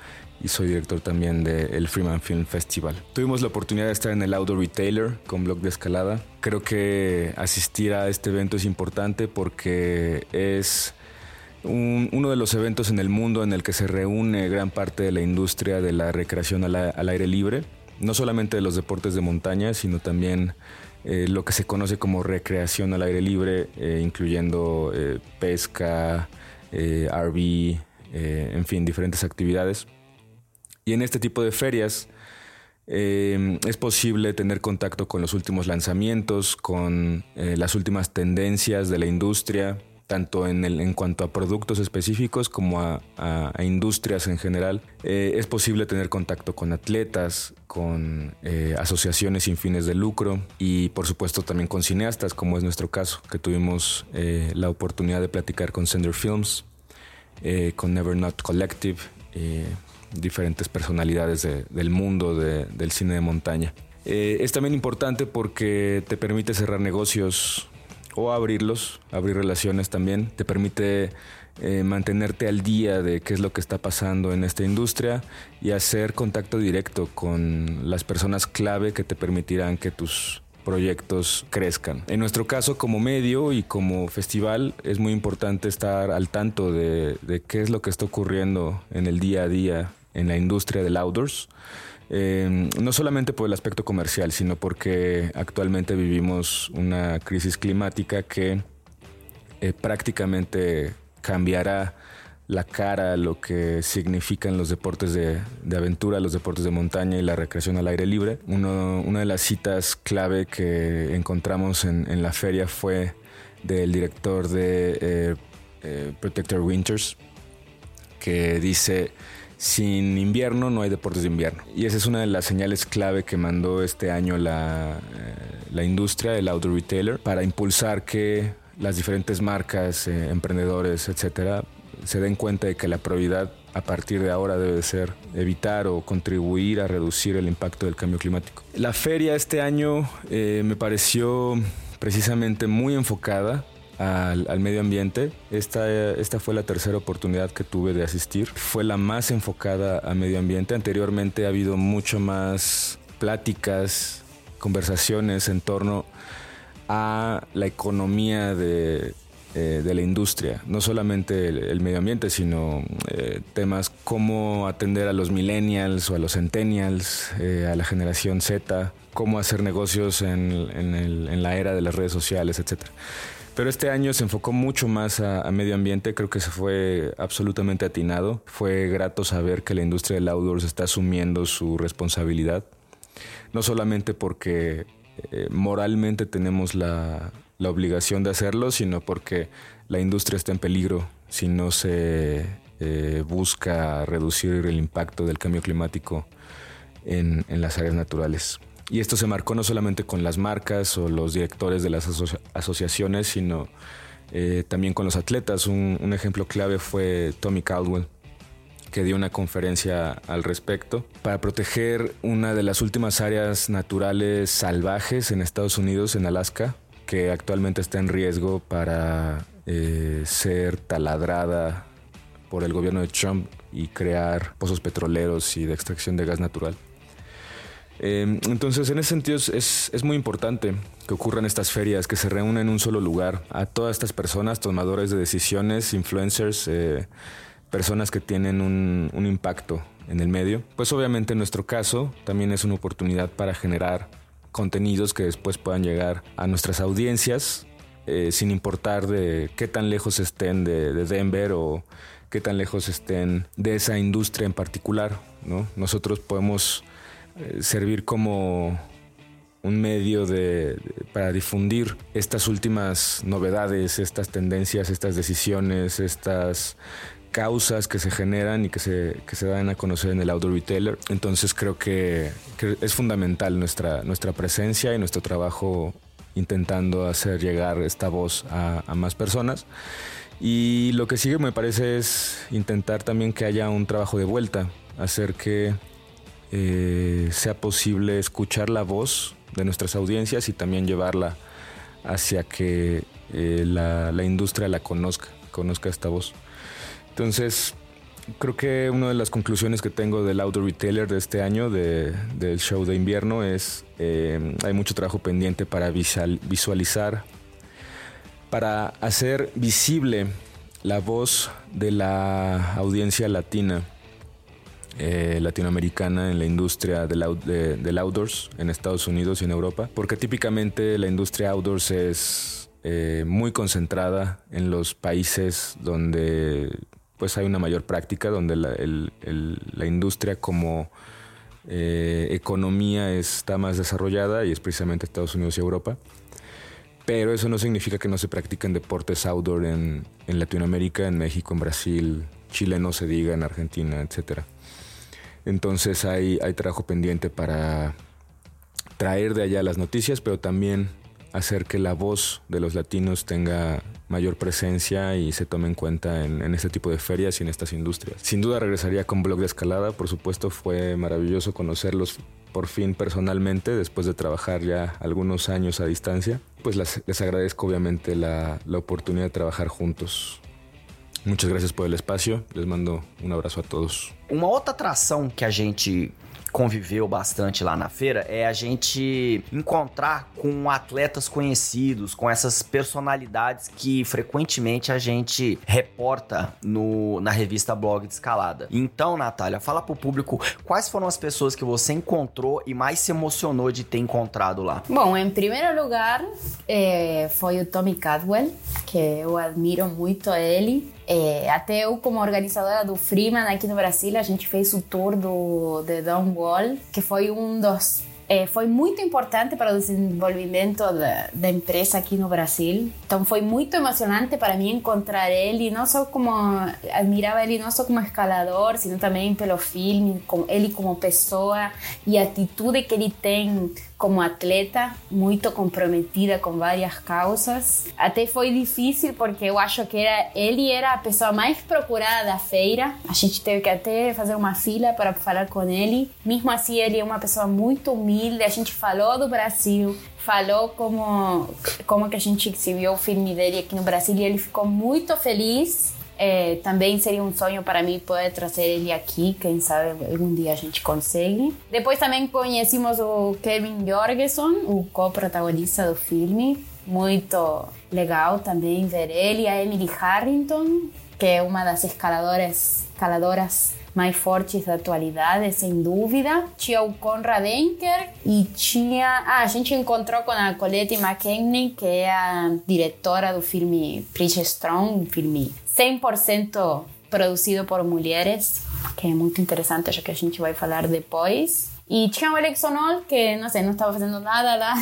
y soy director también del Freeman Film Festival. Tuvimos la oportunidad de estar en el Outdoor Retailer con Blog de Escalada. Creo que asistir a este evento es importante porque es uno de los eventos en el mundo en el que se reúne gran parte de la industria de la recreación al, aire libre, no solamente de los deportes de montaña, sino también eh, lo que se conoce como recreación al aire libre, eh, incluyendo eh, pesca, RV, en fin, diferentes actividades. Y en este tipo de ferias eh, es posible tener contacto con los últimos lanzamientos, con eh, las últimas tendencias de la industria, tanto en, el, en cuanto a productos específicos como a, industrias en general. Eh, es posible tener contacto con atletas, con asociaciones sin fines de lucro y por supuesto también con cineastas, como es nuestro caso, que tuvimos la oportunidad de platicar con Sender Films, con Never Not Collective diferentes personalidades del mundo del cine de montaña. Eh, es también importante porque te permite cerrar negocios o abrirlos, abrir relaciones también, te permite eh, mantenerte al día de qué es lo que está pasando en esta industria y hacer contacto directo con las personas clave que te permitirán que tus proyectos crezcan. En nuestro caso, como medio y como festival, es muy importante estar al tanto de, de qué es lo que está ocurriendo en el día a día en la industria del outdoors. Eh, no solamente por el aspecto comercial, sino porque actualmente vivimos una crisis climática que eh, prácticamente cambiará la cara a lo que significan los deportes de, aventura, los deportes de montaña y la recreación al aire libre. una de las citas clave que encontramos en, la feria fue del director de eh, Protector Winters, que dice, sin invierno no hay deportes de invierno. Y esa es una de las señales clave que mandó este año la, eh, la industria, el outdoor retailer, para impulsar que las diferentes marcas, emprendedores, etcétera, se den cuenta de que la prioridad a partir de ahora debe ser evitar o contribuir a reducir el impacto del cambio climático. La feria este año eh, me pareció precisamente muy enfocada al, medio ambiente. Esta, esta fue la tercera oportunidad que tuve de asistir. Fue la más enfocada a medio ambiente. Anteriormente ha habido mucho más pláticas, conversaciones en torno a la economía de, eh, de la industria, no solamente el, medio ambiente, sino eh, temas como atender a los millennials o a los centennials, eh, a la generación Z, cómo hacer negocios en, la era de las redes sociales, etc. Pero este año se enfocó mucho más a, medio ambiente, creo que se fue absolutamente atinado. Fue grato saber que la industria del outdoors está asumiendo su responsabilidad, no solamente porque moralmente tenemos la, la obligación de hacerlo, sino porque la industria está en peligro si no se eh, busca reducir el impacto del cambio climático en, las áreas naturales. Y esto se marcó no solamente con las marcas o los directores de las asociaciones, sino eh, también con los atletas. Un, ejemplo clave fue Tommy Caldwell, que dio una conferencia al respecto para proteger una de las últimas áreas naturales salvajes en Estados Unidos, en Alaska, que actualmente está en riesgo para eh, ser taladrada por el gobierno de Trump y crear pozos petroleros y de extracción de gas natural. Em, entonces, en ese sentido, es, es, muy importante que ocurran estas ferias, que se reúnan en un solo lugar a todas estas personas, tomadores de decisiones, influencers, eh, personas que tienen un, un impacto en el medio. Pues obviamente en nuestro caso también es una oportunidad para generar contenidos que después puedan llegar a nuestras audiencias, eh, sin importar de qué tan lejos estén de, Denver o qué tan lejos estén de esa industria en particular. ¿no? Nosotros podemos eh, servir como un medio de, para difundir estas últimas novedades, estas tendencias, estas decisiones, estas causas que se generan y que se, que se dan a conocer en el outdoor retailer. Entonces creo que, es fundamental nuestra, nuestra presencia y nuestro trabajo intentando hacer llegar esta voz a, más personas. Y lo que sigue me parece es intentar también que haya un trabajo de vuelta, hacer que eh, sea posible escuchar la voz de nuestras audiencias y también llevarla hacia que eh, la, industria la conozca, conozca esta voz. Entonces, creo que una de las conclusiones que tengo del Outdoor Retailer de este año, del show de invierno, es eh, hay mucho trabajo pendiente para visualizar, para hacer visible la voz de la audiencia latina, eh, latinoamericana en la industria del, del, outdoors en Estados Unidos y en Europa, porque típicamente la industria outdoors es eh, muy concentrada en los países donde pues hay una mayor práctica donde la, industria como eh, economía está más desarrollada y es precisamente Estados Unidos y Europa. Pero eso no significa que no se practiquen deportes outdoor en, Latinoamérica, en México, en Brasil, Chile no se diga, en Argentina, etc. Entonces hay, hay trabajo pendiente para traer de allá las noticias, pero también hacer que la voz de los latinos tenga mayor presencia y se tome en cuenta en, este tipo de ferias y en estas industrias. Sin duda regresaría con Blog de Escalada, por supuesto fue maravilloso conocerlos por fin personalmente después de trabajar ya algunos años a distancia. Pues les, agradezco obviamente la, la oportunidad de trabajar juntos. Muchas gracias por el espacio. Les mando um abraço a todos. Uma outra atração que a gente conviveu bastante lá na feira é a gente encontrar com atletas conhecidos, com essas personalidades que frequentemente a gente reporta no, na revista Blog de Escalada. Então, Natália, fala pro público quais foram as pessoas que você encontrou e mais se emocionou de ter encontrado lá. Bom, em primeiro lugar, eh, foi o Tommy Cadwell, que eu admiro muito ele. É, até eu, como organizadora do Freeman aqui no Brasil, a gente fez o tour do The Down Wall, que foi um dos é, foi muito importante para o desenvolvimento da, da, empresa aqui no Brasil. Então foi muito emocionante para mim encontrar ele, não só como admirava ele não só como escalador, sino também pelo filme, com ele como pessoa e a atitude que ele tem como atleta, muito comprometida com várias causas. Até foi difícil porque eu acho que era, ele era a pessoa mais procurada da feira. A gente teve que até fazer uma fila para falar com ele. Mesmo assim, ele é uma pessoa muito humilde. A gente falou do Brasil, falou como como que a gente exibiu o filme dele aqui no Brasil e ele ficou muito feliz é, também seria um sonho para mim poder trazer ele aqui, quem sabe algum dia a gente consegue. Depois também conhecemos o Kevin Jorgensen, o co-protagonista do filme. Muito legal também ver ele. A Emily Harrington, que é uma das escaladoras, escaladoras mais fortes da atualidade, sem dúvida. Tinha o Conrad Enker e tinha... Ah, a gente encontrou com a Colette McKenney, que é a diretora do filme Preach Strong, um filme 100% produzido por mulheres, que é muito interessante, acho que a gente vai falar depois. E tinha o Alex Onol, que, não sei, não estava fazendo nada lá,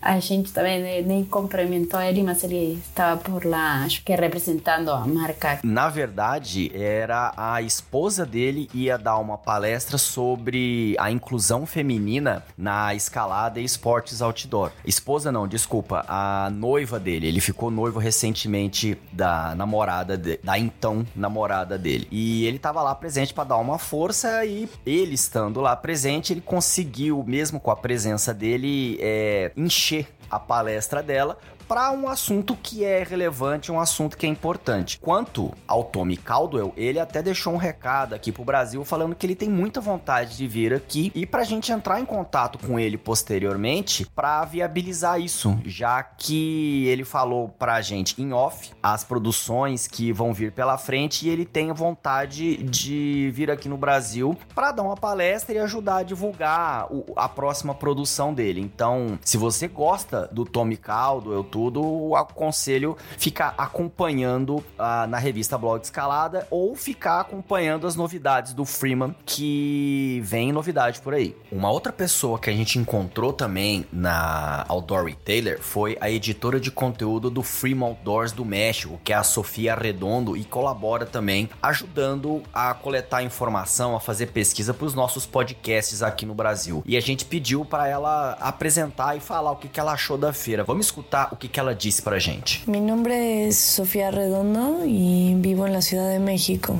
a gente também nem cumprimentou ele, mas ele estava por lá, acho que representando a marca. Na verdade, era a esposa dele ia dar uma palestra sobre a inclusão feminina na escalada e esportes outdoor. Esposa não, desculpa, a noiva dele. Ele ficou noivo recentemente da namorada de, da então namorada dele. E ele estava lá presente para dar uma força e ele estando lá presente, ele conseguiu, mesmo com a presença dele, é, encher a palestra dela para um assunto que é relevante, um assunto que é importante. Quanto ao Tommy Caldwell, ele até deixou um recado aqui pro Brasil falando que ele tem muita vontade de vir aqui e pra gente entrar em contato com ele posteriormente para viabilizar isso, já que ele falou pra gente em off as produções que vão vir pela frente e ele tem vontade de vir aqui no Brasil para dar uma palestra e ajudar a divulgar o, a próxima produção dele. Então, se você gosta do Tommy Caldwell, tudo, aconselho ficar acompanhando ah, na revista Blog Escalada ou ficar acompanhando as novidades do Freeman, que vem novidade por aí. Uma outra pessoa que a gente encontrou também na Outdoor Retailer foi a editora de conteúdo do Freeman Outdoors do México, que é a Sofia Redondo, e colabora também ajudando a coletar informação, a fazer pesquisa para os nossos podcasts aqui no Brasil. E a gente pediu para ela apresentar e falar o que, que ela achou da feira. Vamos escutar o que, que ela disse pra gente. Mi nombre es Sofía Redondo y vivo en la Ciudad de México.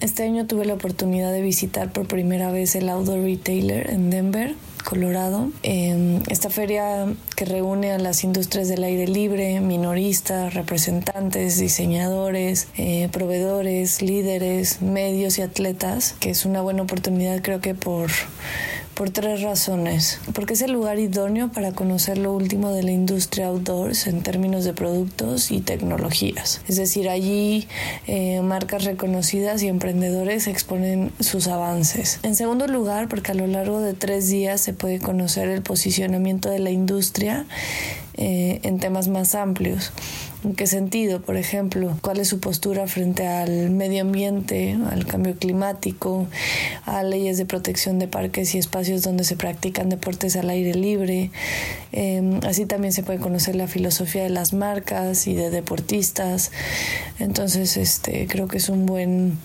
Este año tuve la oportunidad de visitar por primera vez el Outdoor Retailer en Denver, Colorado. Esta feria que reúne a las industrias del aire libre, minoristas, representantes, diseñadores, eh, proveedores, líderes, medios y atletas, que es una buena oportunidad creo que por por tres razones. Porque es el lugar idóneo para conocer lo último de la industria outdoors en términos de productos y tecnologías. Es decir, allí eh, marcas reconocidas y emprendedores exponen sus avances. En segundo lugar, porque a lo largo de tres días se puede conocer el posicionamiento de la industria eh, en temas más amplios. ¿En qué sentido? Por ejemplo, ¿cuál es su postura frente al medio ambiente, al cambio climático, a leyes de protección de parques y espacios donde se practican deportes al aire libre? Em, así también se puede conocer la filosofía de las marcas y de deportistas. Entonces, este, creo que es un buen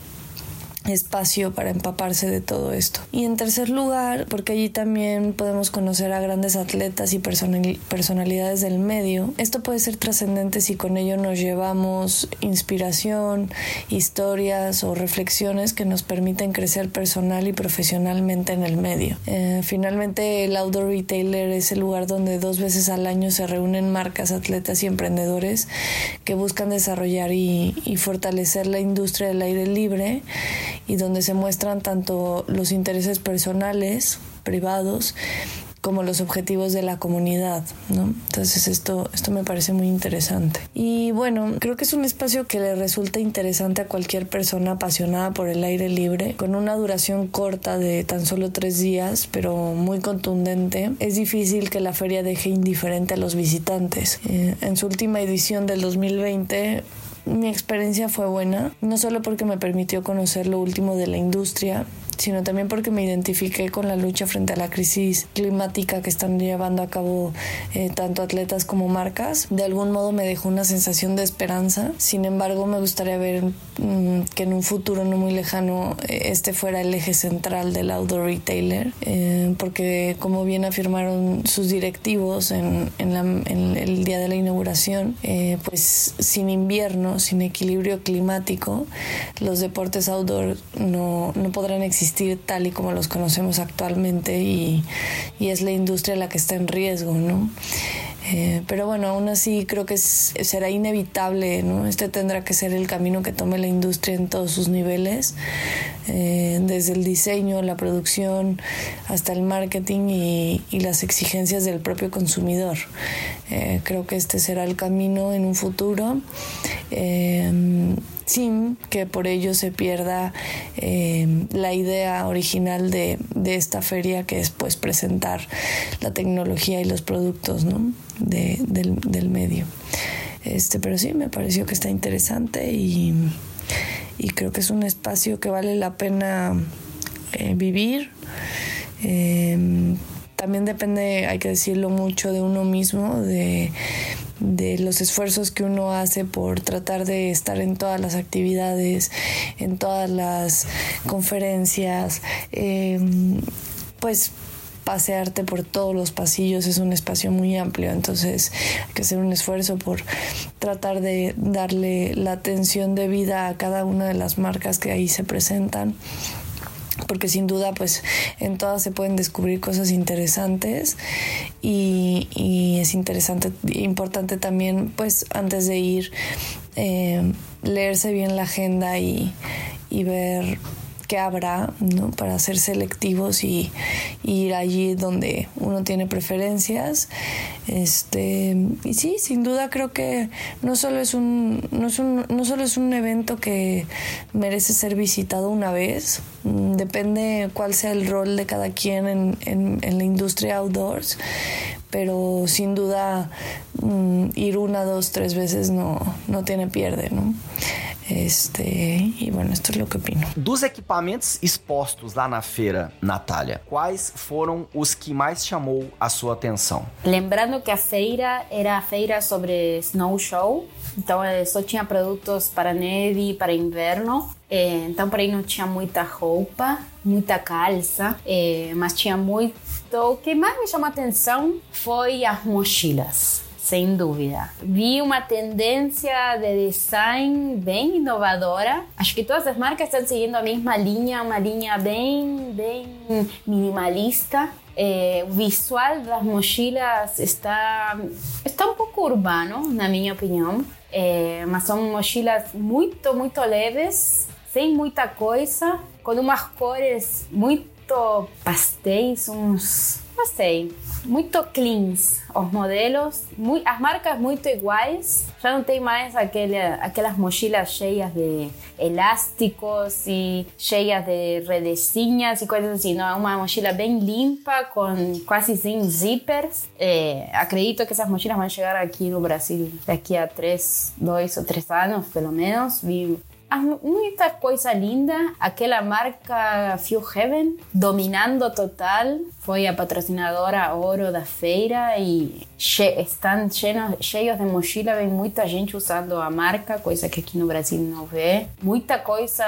espacio para empaparse de todo esto. Y en tercer lugar, porque allí también podemos conocer a grandes atletas y personalidades del medio, esto puede ser trascendente si con ello nos llevamos inspiración, historias o reflexiones que nos permiten crecer personal y profesionalmente en el medio. Eh, finalmente, el Outdoor Retailer es el lugar donde dos veces al año se reúnen marcas, atletas y emprendedores que buscan desarrollar y, y fortalecer la industria del aire libre y donde se muestran tanto los intereses personales, privados, como los objetivos de la comunidad. Entonces esto, esto me parece muy interesante. Y bueno, creo que es un espacio que le resulta interesante a cualquier persona apasionada por el aire libre, con una duración corta de tan solo tres días, pero muy contundente. Es difícil que la feria deje indiferente a los visitantes. Eh, en su última edición del 2020, mi experiencia fue buena, no solo porque me permitió conocer lo último de la industria, sino también porque me identifiqué con la lucha frente a la crisis climática que están llevando a cabo eh, tanto atletas como marcas. De algún modo me dejó una sensación de esperanza. Sin embargo, me gustaría ver mm, que en un futuro no muy lejano eh, este fuera el eje central del outdoor retailer, eh, porque como bien afirmaron sus directivos en, el día de la inauguración, pues sin invierno, sin equilibrio climático, los deportes outdoor no, no podrán existir tal y como los conocemos actualmente y, es la industria la que está en riesgo, ¿no? Eh, pero bueno, aún así creo que será inevitable, ¿no? Este tendrá que ser el camino que tome la industria en todos sus niveles, eh, desde el diseño, la producción, hasta el marketing y, las exigencias del propio consumidor. Eh, creo que este será el camino en un futuro sin que por ello se pierda eh, la idea original de, esta feria que es pues presentar la tecnología y los productos del, medio. Este, pero sí, me pareció que está interesante y, creo que es un espacio que vale la pena eh, vivir. Em, también depende, hay que decirlo mucho, de uno mismo, de de los esfuerzos que uno hace por tratar de estar en todas las actividades, en todas las conferencias, em, pues pasearte por todos los pasillos es un espacio muy amplio, entonces hay que hacer un esfuerzo por tratar de darle la atención debida a cada una de las marcas que ahí se presentan porque sin duda pues en todas se pueden descubrir cosas interesantes y, es interesante importante también pues antes de ir eh, leerse bien la agenda y, y ver que habrá para ser selectivos y, ir allí donde uno tiene preferencias. Este, y sí, sin duda creo que no solo es un, no es un, no solo es un evento que merece ser visitado una vez, depende cuál sea el rol de cada quien en, en, la industria outdoors, pero sin duda mm, ir una, dos, tres veces no, no tiene pierde, ¿no? Este, e, bueno, esto é o que opino. Dos equipamentos expostos lá na feira, Natália, quais foram os que mais chamou a sua atenção? Lembrando que a feira era a feira sobre snow show, então eh, só tinha produtos para neve, para inverno. Eh, então por aí não tinha muita roupa, muita calça, eh, mas tinha muito. O que mais me chamou a atenção foi as mochilas sem dúvida. Vi uma tendência de design bem inovadora. Acho que todas as marcas estão seguindo a mesma linha, uma linha bem, bem minimalista. É, o visual das mochilas está, está um pouco urbano, na minha opinião. É, mas são mochilas muito, muito leves, sem muita coisa, com umas cores muito pastéis, uns. não sei muito cleans os modelos, muy, as marcas muito iguais. Já não tem mais aquele, aquelas mochilas cheias de elásticos e cheias de redecinhas e coisas assim. Não, é uma mochila bem limpa, com quase sem zippers. É, acredito que essas mochilas vão chegar aqui no Brasil daqui a três, dois ou três anos, pelo menos. Vi muita coisa linda. Aquela marca Few Heaven, dominando total, foi a patrocinadora ouro da feira e estão cheios, cheios de mochila, vem muita gente usando a marca, coisa que aqui no Brasil não vê. Muita coisa,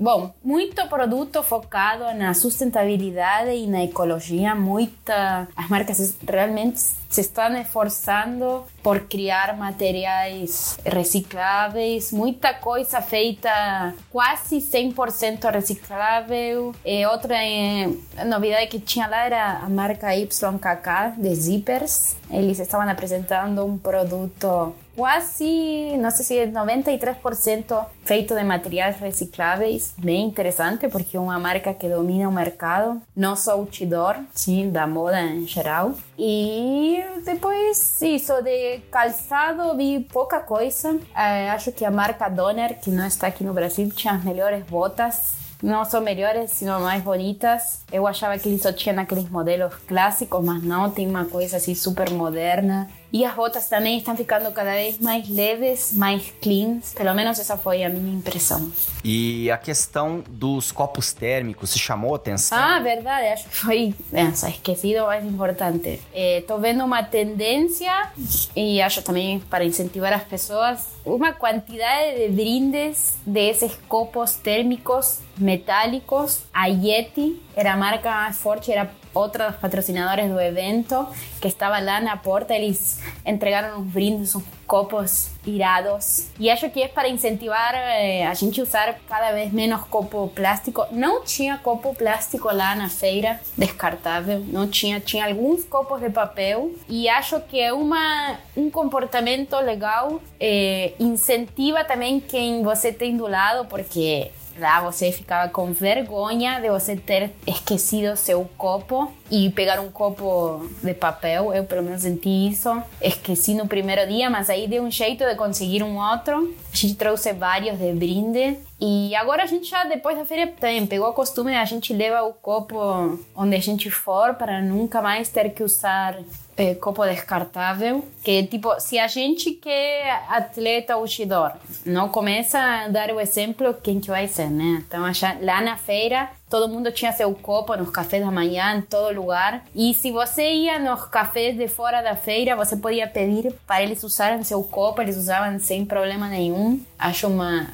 bom, muito produto focado na sustentabilidade e na ecologia, muita, as marcas realmente se estão esforçando por criar materiais recicláveis, muita coisa feita quase 100% reciclável. E outra eh, novidade que tinha lá era a marca YKK de zippers. Eles estavam apresentando um produto quase, não sei se é 93% feito de materiais recicláveis, bem interessante, porque é uma marca que domina o mercado, não só outdoor, sim, da moda em geral. E depois, isso de calçado, vi pouca coisa. É, acho que a marca Donner, que não está aqui no Brasil, tinha as melhores botas não são melhores, sino mais bonitas. Eu achava que eles só tinham aqueles modelos clássicos, mas não, tem uma coisa assim super moderna. E as botas também estão ficando cada vez mais leves, mais cleans. Pelo menos essa foi a minha impressão. E a questão dos copos térmicos se chamou a atenção? Ah, verdade. Acho que foi só esquecido o mais importante. Estou eh, vendo uma tendência e acho também para incentivar as pessoas uma quantidade de brindes desses copos térmicos metálicos. A Yeti era a marca mais forte, era otros patrocinadores del evento que estaban lá na porta, eles entregaram uns brindes, uns copos irados. E acho que é para incentivar eh, a gente usar cada vez menos copo plástico. Não tinha copo plástico lá na feira, descartável, não tinha. Tinha alguns copos de papel. E acho que é uma, um comportamento legal. Eh, incentiva também quem você tem do lado, porque lá você ficava com vergonha de você ter esquecido seu copo e pegar um copo de papel. Eu, pelo menos, senti isso. Esqueci no primeiro dia, mas aí deu um jeito de conseguir um outro. A gente trouxe vários de brinde. E agora a gente já, depois da feira, também pegou o costume, a gente leva o copo onde a gente for para nunca mais ter que usar é, copo descartável. Que, tipo, se a gente que é atleta outdoor não começa a dar o exemplo, quem que vai ser, né? Então, lá na feira, todo mundo tinha seu copo nos cafés da manhã, em todo lugar. E se você ia nos cafés de fora da feira, você podia pedir para eles usarem seu copo, eles usavam sem problema nenhum. Acho uma,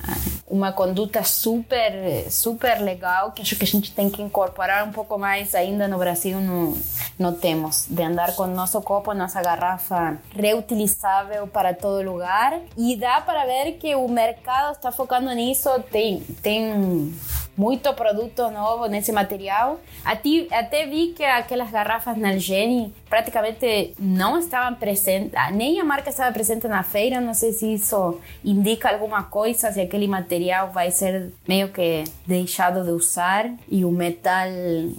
uma conduta super, super legal, que acho que a gente tem que incorporar um pouco mais ainda no Brasil, não, não temos, de andar com nosso copo, nossa garrafa reutilizável para todo lugar. E dá para ver que o mercado está focando nisso, tem, tem muito produto novo nesse material. Até, até vi que aquelas garrafas Nalgene praticamente não estavam presentes, nem a marca estava presente na feira. Não sei se isso indica alguma coisa, se aquele material vai ser meio que deixado de usar e o metal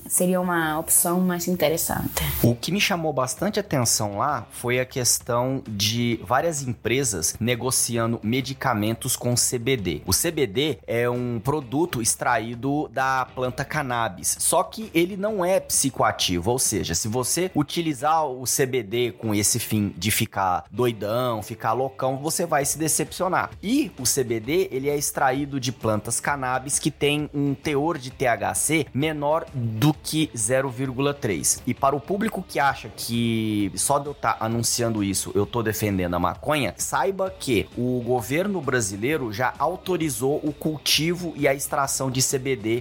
seria uma opção mais interessante. O que me chamou bastante atenção lá foi a questão de várias empresas negociando medicamentos com CBD. O CBD é um produto extraído da planta cannabis, só que ele não é psicoativo, ou seja, se você utilizar o CBD com esse fim de ficar doidão, ficar loucão, você vai se decepcionar. E o CBD, ele é extraído de plantas cannabis que tem um teor de THC menor do que 0,3. E para o público que acha que só de eu estar tá anunciando isso eu tô defendendo a maconha, saiba que o governo brasileiro já autorizou o cultivo e a extração de CBD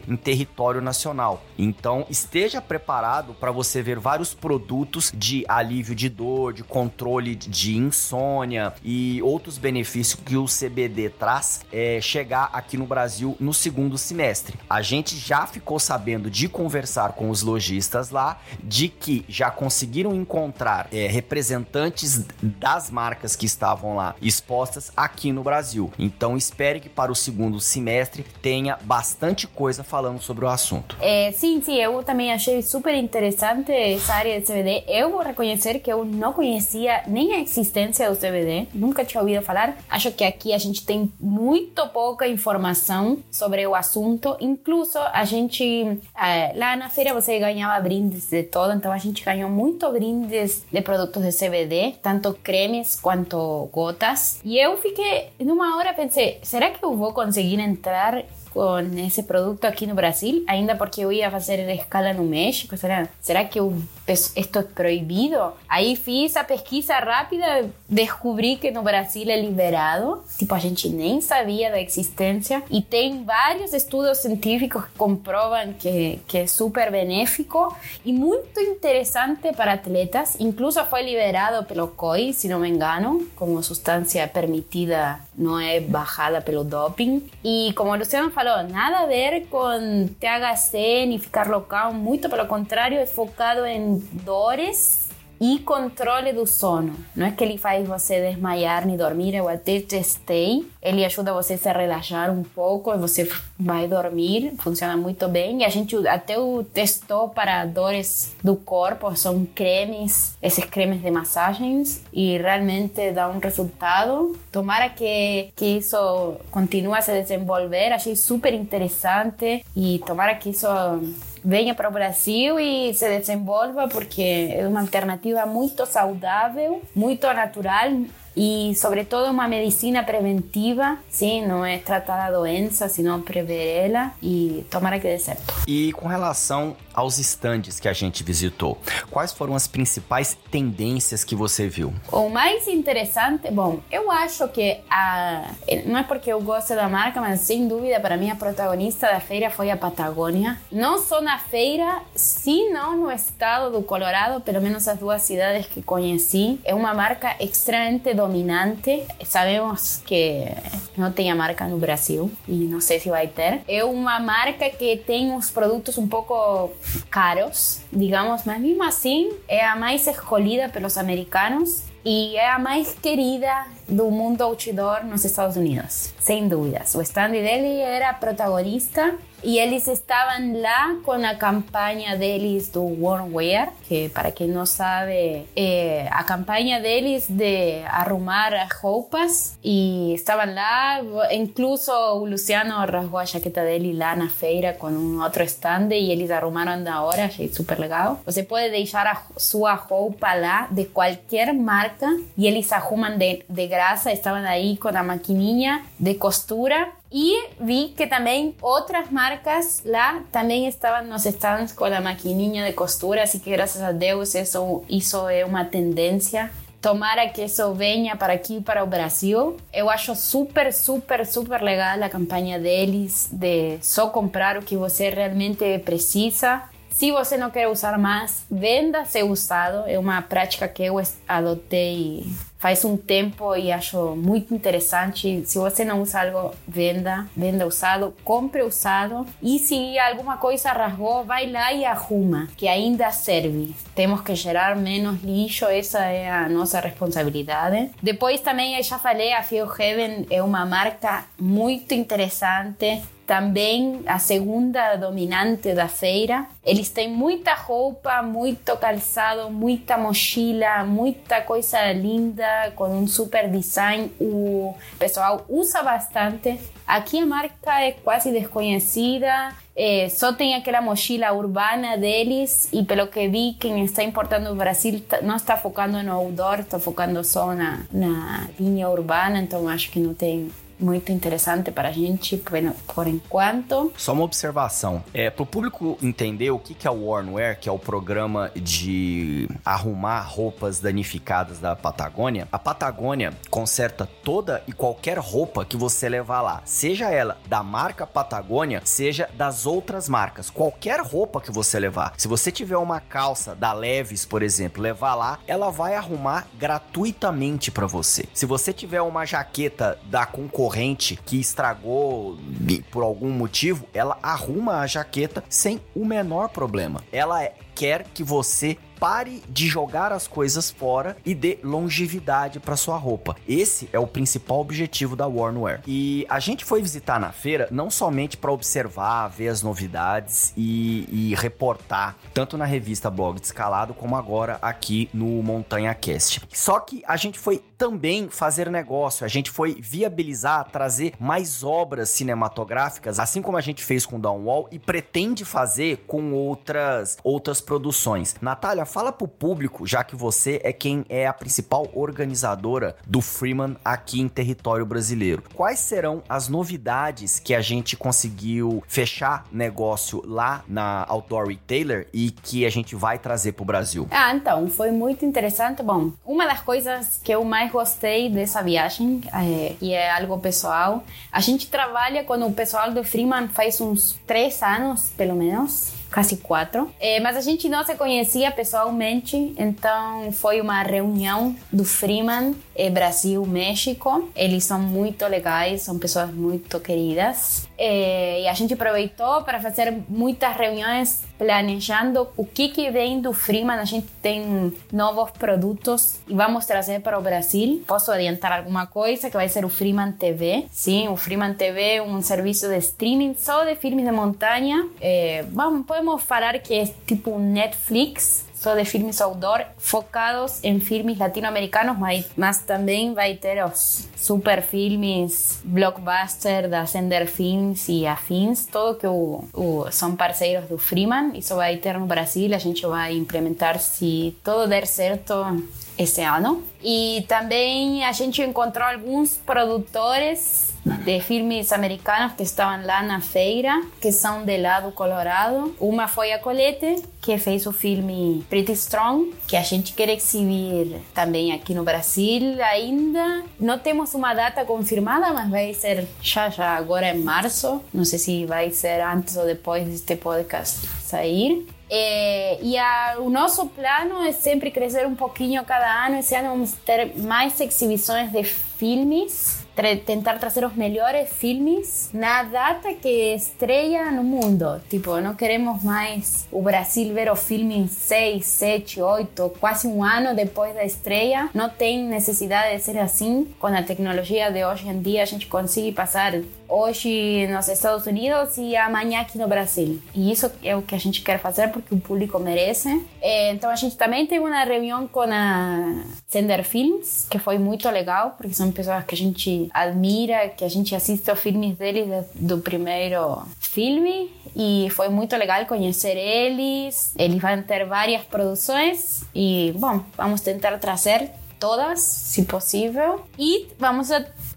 em território nacional. Então esteja preparado para você ver vários produtos de alívio de dor, de controle de insônia e outros benefícios que o CBD traz é, chegar aqui no Brasil no segundo semestre. A gente já ficou sabendo de conversar com os lojistas lá de que já conseguiram encontrar é, representantes das marcas que estavam lá expostas aqui no Brasil. Então espere que para o segundo semestre tenha bastante coisa falando sobre o assunto. É, sim, sim, eu também achei super interessante essa área de CBD. Eu vou reconhecer que eu não conhecia nem a existência do CBD, nunca tinha ouvido falar. Acho que aqui a gente tem muito pouca informação sobre o assunto. Incluso a gente, é, lá na feira você ganhava brindes de todo, então a gente ganhou muito brindes de produtos de CBD, tanto cremes quanto gotas. E eu fiquei, numa hora pensei, será que eu vou conseguir entrar com esse produto aqui no Brasil, ainda porque eu ia fazer escala no México. Será, será que eu, isto é proibido? Aí fiz a pesquisa rápida, descobri que no Brasil é liberado. Tipo, a gente nem sabia da existência. E tem vários estudos científicos que comprovam que, que é super benéfico e muito interessante para atletas. Incluso foi liberado pelo COI, se não me engano, como substância permitida, não é bajada pelo doping. E como o Luciano falou, falou, nada a ver com THC nem ficar local, muito pelo contrário, é focado em dores e controle do sono. Não é que ele faz você desmaiar nem dormir, eu até testei. Ele ajuda você a se relaxar um pouco você vai dormir, funciona muito bem. E a gente até o testou para dores do corpo, são cremes, esses cremes de massagens e realmente dá um resultado. Tomara que, que isso continue a se desenvolver, achei super interessante e tomara que isso venha para o Brasil e se desenvolva porque é uma alternativa muito saudável, muito natural e, sobretudo, uma medicina preventiva, sim, não é tratar a doença, senão prever ela e tomara que dê certo. E com relação aos estandes que a gente visitou, quais foram as principais tendências que você viu? O mais interessante, bom, eu acho que a, não é porque eu gosto da marca, mas sem dúvida para mim a protagonista da feira foi a Patagônia. Não só na feira, sim, não no estado do Colorado, pelo menos as duas cidades que conheci. É uma marca extremamente dominante. Sabemos que não tem a marca no Brasil e não sei se vai ter. É uma marca que tem uns produtos um pouco caros, digamos, mas mesmo assim é a mais escolhida pelos americanos e é a mais querida do mundo outdoor nos Estados Unidos, sem dúvidas. O stand dele era protagonista e eles estavam lá com a campanha deles do Warm Wear, que para quem não sabe, é a campanha deles de arrumar as roupas. E estavam lá, incluso Luciano rasgou a jaqueta dele lá na feira com um outro stand e eles arrumaram da hora, achei super legal. Você pode deixar a sua roupa lá de qualquer marca e eles arrumam de, de graça. Estavam aí com a maquininha de costura e vi que também outras marcas lá também estavam nos stands com a maquininha de costura, assim que graças a Deus isso, isso é uma tendência. Tomara que isso venha para aqui, para o Brasil. Eu acho super, super, super legal a campanha deles de só comprar o que você realmente precisa. Se você não quer usar mais, venda seu usado. É uma prática que eu adotei faz um tempo e acho muito interessante. Se você não usa algo, venda, venda usado, compre usado. E se alguma coisa rasgou, vai lá e arruma, que ainda serve. Temos que gerar menos lixo, essa é a nossa responsabilidade. Depois também, eu já falei, a Feel Heaven é uma marca muito interessante também a segunda dominante da feira. Eles têm muita roupa, muito calçado, muita mochila, muita coisa linda, com um super design. O pessoal usa bastante. Aqui a marca é quase desconhecida. É, só tem aquela mochila urbana deles e pelo que vi quem está importando no Brasil não está focando no outdoor, está focando só na, na linha urbana, então acho que não tem muito interessante para a gente por enquanto. Só uma observação. É, para o público entender o que, que é o Warnwear, que é o programa de arrumar roupas danificadas da Patagônia, a Patagônia conserta toda e qualquer roupa que você levar lá, seja ela da marca Patagônia, seja das outras marcas. Qualquer roupa que você levar. Se você tiver uma calça da Leves, por exemplo, levar lá, ela vai arrumar gratuitamente para você. Se você tiver uma jaqueta da concorrência corrente que estragou por algum motivo, ela arruma a jaqueta sem o menor problema. Ela é, quer que você pare de jogar as coisas fora e dê longevidade para sua roupa. Esse é o principal objetivo da Warnwear. E a gente foi visitar na feira não somente para observar, ver as novidades e, e, reportar, tanto na revista Blog Descalado como agora aqui no Montanha Cast. Só que a gente foi também fazer negócio, a gente foi viabilizar, trazer mais obras cinematográficas, assim como a gente fez com Downwall e pretende fazer com outras outras produções. Natália, fala pro público, já que você é quem é a principal organizadora do Freeman aqui em território brasileiro. Quais serão as novidades que a gente conseguiu fechar negócio lá na Outdoor Retailer e que a gente vai trazer pro Brasil? Ah, então, foi muito interessante. Bom, uma das coisas que eu mais gostei dessa viagem, é, e é algo pessoal, a gente trabalha com o pessoal do Freeman faz uns três anos, pelo menos quase quatro. É, mas a gente não se conhecia pessoalmente, então foi uma reunião do Freeman é, Brasil-México. Eles são muito legais, são pessoas muito queridas. E a gente aproveitou para fazer muitas reuniões planejando o que, que vem do Freeman. A gente tem novos produtos e vamos trazer para o Brasil. Posso adiantar alguma coisa que vai ser o Freeman TV. Sim, o Freeman TV é um serviço de streaming só de filmes de montanha. É, vamos, podemos falar que é tipo um Netflix de filmes outdoor focados em filmes latino-americanos, mas, mas também vai ter os super filmes blockbuster da Sender Films e afins, todo que o, são parceiros do Freeman. Isso vai ter no Brasil, a gente vai implementar se tudo der certo esse ano. E também a gente encontrou alguns produtores de filmes americanos que estavam lá na feira, que são de lá do Colorado. Uma foi a Colette, que fez o filme Pretty Strong, que a gente quer exibir também aqui no Brasil ainda. Não temos uma data confirmada, mas vai ser já já agora em março. Não sei se vai ser antes ou depois deste podcast sair. É, e a, o nosso plano é sempre crescer um pouquinho cada ano. Esse ano vamos ter mais exibições de filmes, tentar trazer os melhores filmes na data que estreia no mundo. Tipo, não queremos mais o Brasil ver o filme em 6, 7, 8, quase um ano depois da estreia. Não tem necessidade de ser assim. Com a tecnologia de hoje em dia, a gente consegue passar hoje nos Estados Unidos e amanhã aqui no Brasil. E isso é o que a gente quer fazer porque o público merece. É, então a gente também teve uma reunião com a Sender Films, que foi muito legal, porque são pessoas que a gente admira, que a gente assiste os filmes deles do primeiro filme e foi muito legal conhecer eles. Eles vão ter várias produções e, bom, vamos tentar trazer todas, se possível. E vamos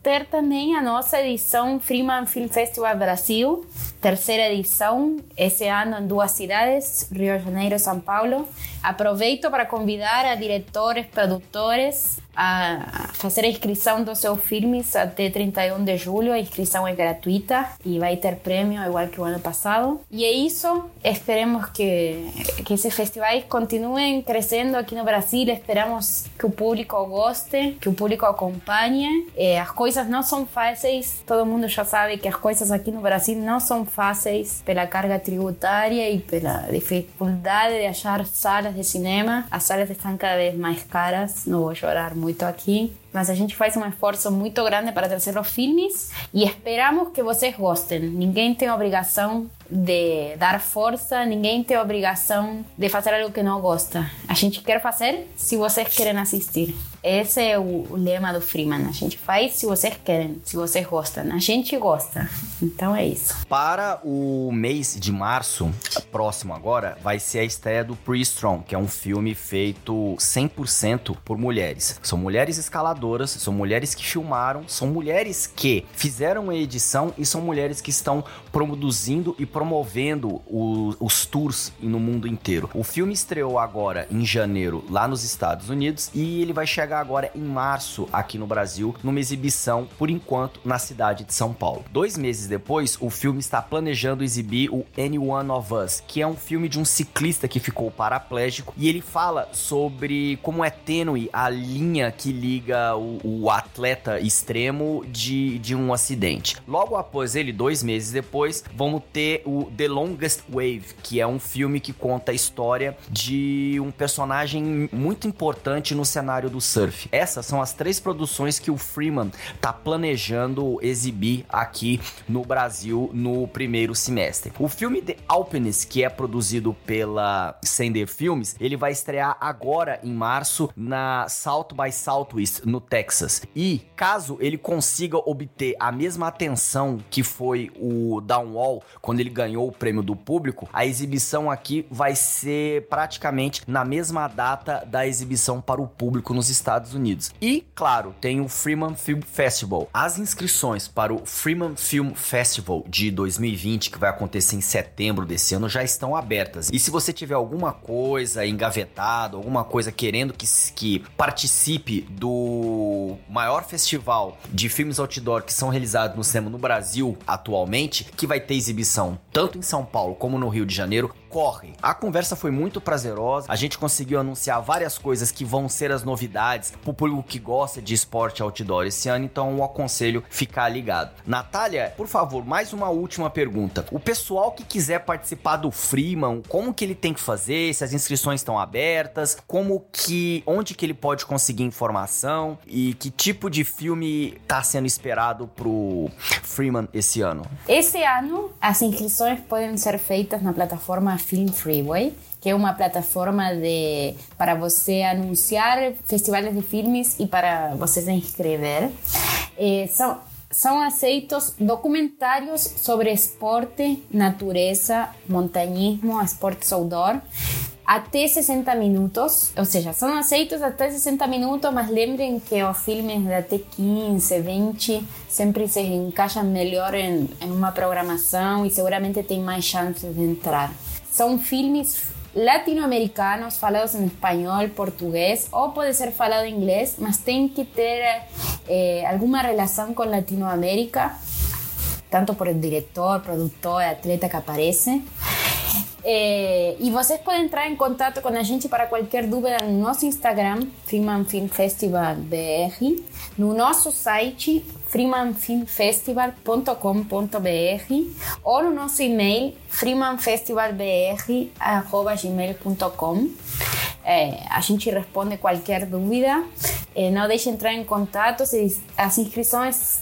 ter também a nossa edição Freeman Film Festival Brasil, terceira edição, esse ano em duas cidades, Rio de Janeiro e São Paulo. Aproveito para convidar a diretores, produtores a fazer a inscrição dos seus filmes até 31 de julho. A inscrição é gratuita e vai ter prêmio, igual que o ano passado. E é isso. Esperemos que, que esses festivais continuem crescendo aqui no Brasil. Esperamos que o público goste, que o público acompanhe. É, as coisas não são fáceis. Todo mundo já sabe que as coisas aqui no Brasil não são fáceis pela carga tributária e pela dificuldade de achar salas de cinema. As salas estão cada vez mais caras. Não vou chorar muito muito aqui, mas a gente faz um esforço muito grande para trazer os filmes e esperamos que vocês gostem. Ninguém tem obrigação de dar força, ninguém tem obrigação de fazer algo que não gosta. A gente quer fazer se vocês querem assistir. Esse é o lema do Freeman. A gente faz se vocês querem, se vocês gostam. A gente gosta. Então é isso. Para o mês de março, próximo agora, vai ser a estreia do Pre Strong, que é um filme feito 100% por mulheres. São mulheres escaladoras, são mulheres que filmaram, são mulheres que fizeram a edição e são mulheres que estão produzindo e promovendo o, os tours no mundo inteiro. O filme estreou agora em janeiro lá nos Estados Unidos e ele vai chegar agora em março aqui no Brasil, numa exibição, por enquanto, na cidade de São Paulo. Dois meses depois, o filme está planejando exibir o Anyone of Us, que é um filme de um ciclista que ficou paraplégico e ele fala sobre como é tênue a linha que liga o, o atleta extremo de, de um acidente. Logo após ele, dois meses depois, vamos ter o The Longest Wave, que é um filme que conta a história de um personagem muito importante no cenário do surf. Essas são as três produções que o Freeman tá planejando exibir aqui no Brasil no primeiro semestre. O filme The Alpinist, que é produzido pela Sender Films, ele vai estrear agora em março na South by Southwest, no Texas. E caso ele consiga obter a mesma atenção que foi o Downwall quando ele ganhou o prêmio do público, a exibição aqui vai ser praticamente na mesma data da exibição para o público nos Estados Unidos. E, claro, tem o Freeman Film Festival. As inscrições para o Freeman Film Festival de 2020, que vai acontecer em setembro desse ano, já estão abertas. E se você tiver alguma coisa engavetado, alguma coisa querendo que, que participe do maior festival de filmes outdoor que são realizados no cinema no Brasil atualmente, que vai ter exibição tanto em São Paulo como no Rio de Janeiro, corre. A conversa foi muito prazerosa, a gente conseguiu anunciar várias coisas que vão ser as novidades pro público que gosta de esporte outdoor esse ano, então eu aconselho ficar ligado. Natália, por favor, mais uma última pergunta. O pessoal que quiser participar do Freeman, como que ele tem que fazer? Se as inscrições estão abertas? Como que onde que ele pode conseguir informação e que tipo de filme está sendo esperado pro Freeman esse ano? Esse ano as inscrições podem ser feitas na plataforma Film Freeway que é uma plataforma de, para você anunciar festivais de filmes e para você se inscrever. Eh, são, são aceitos documentários sobre esporte, natureza, montanhismo, esportes outdoor, até 60 minutos, ou seja, são aceitos até 60 minutos, mas lembrem que os filmes de até 15, 20 sempre se encaixam melhor em, em uma programação e seguramente tem mais chances de entrar. São filmes latino-americanos falados em espanhol, português ou pode ser falado em inglês, mas que ter eh, alguma relação com Latinoamérica, tanto por el diretor, produtor, atleta que aparece. Eh, e vocês podem entrar em contato com a gente para qualquer dúvida no nosso Instagram, Freeman Film Festival BR, no nosso site freemanfilmfestival.com.br ou no nosso e-mail freemanfestivalbr.gmail.com é, a gente responde qualquer dúvida. É, não deixe entrar em contato. As inscrições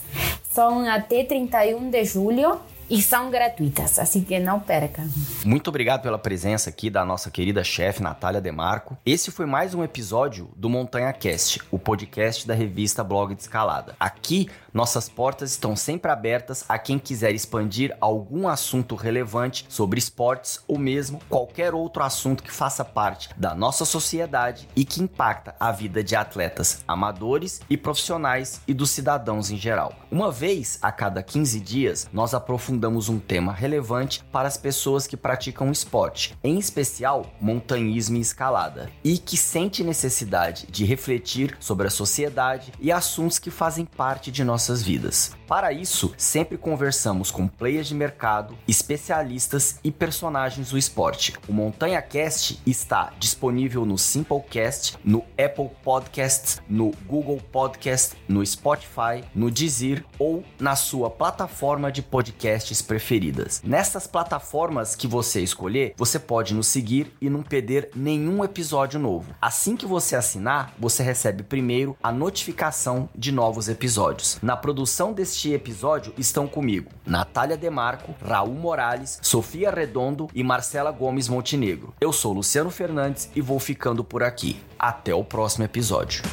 são até 31 de julho e são gratuitas, assim que não perca. Muito obrigado pela presença aqui da nossa querida chefe Natália Demarco. Esse foi mais um episódio do Montanha Cast, o podcast da revista Blog de Escalada. Aqui, nossas portas estão sempre abertas a quem quiser expandir algum assunto relevante sobre esportes ou mesmo qualquer outro assunto que faça parte da nossa sociedade e que impacta a vida de atletas amadores e profissionais e dos cidadãos em geral. Uma vez a cada 15 dias, nós aprofundamos um tema relevante para as pessoas que praticam esporte, em especial montanhismo e escalada, e que sente necessidade de refletir sobre a sociedade e assuntos que fazem parte de nossas vidas. Para isso, sempre conversamos com players de mercado, especialistas e personagens do esporte. O Montanha Cast está disponível no Simplecast, no Apple Podcasts, no Google Podcast, no Spotify, no Deezer ou na sua plataforma de podcasts preferidas. Nessas plataformas que você escolher, você pode nos seguir e não perder nenhum episódio novo. Assim que você assinar, você recebe primeiro a notificação de novos episódios. Na produção deste episódio estão comigo Natália Demarco, Raul Morales, Sofia Redondo e Marcela Gomes Montenegro. Eu sou Luciano Fernandes e vou ficando por aqui. Até o próximo episódio.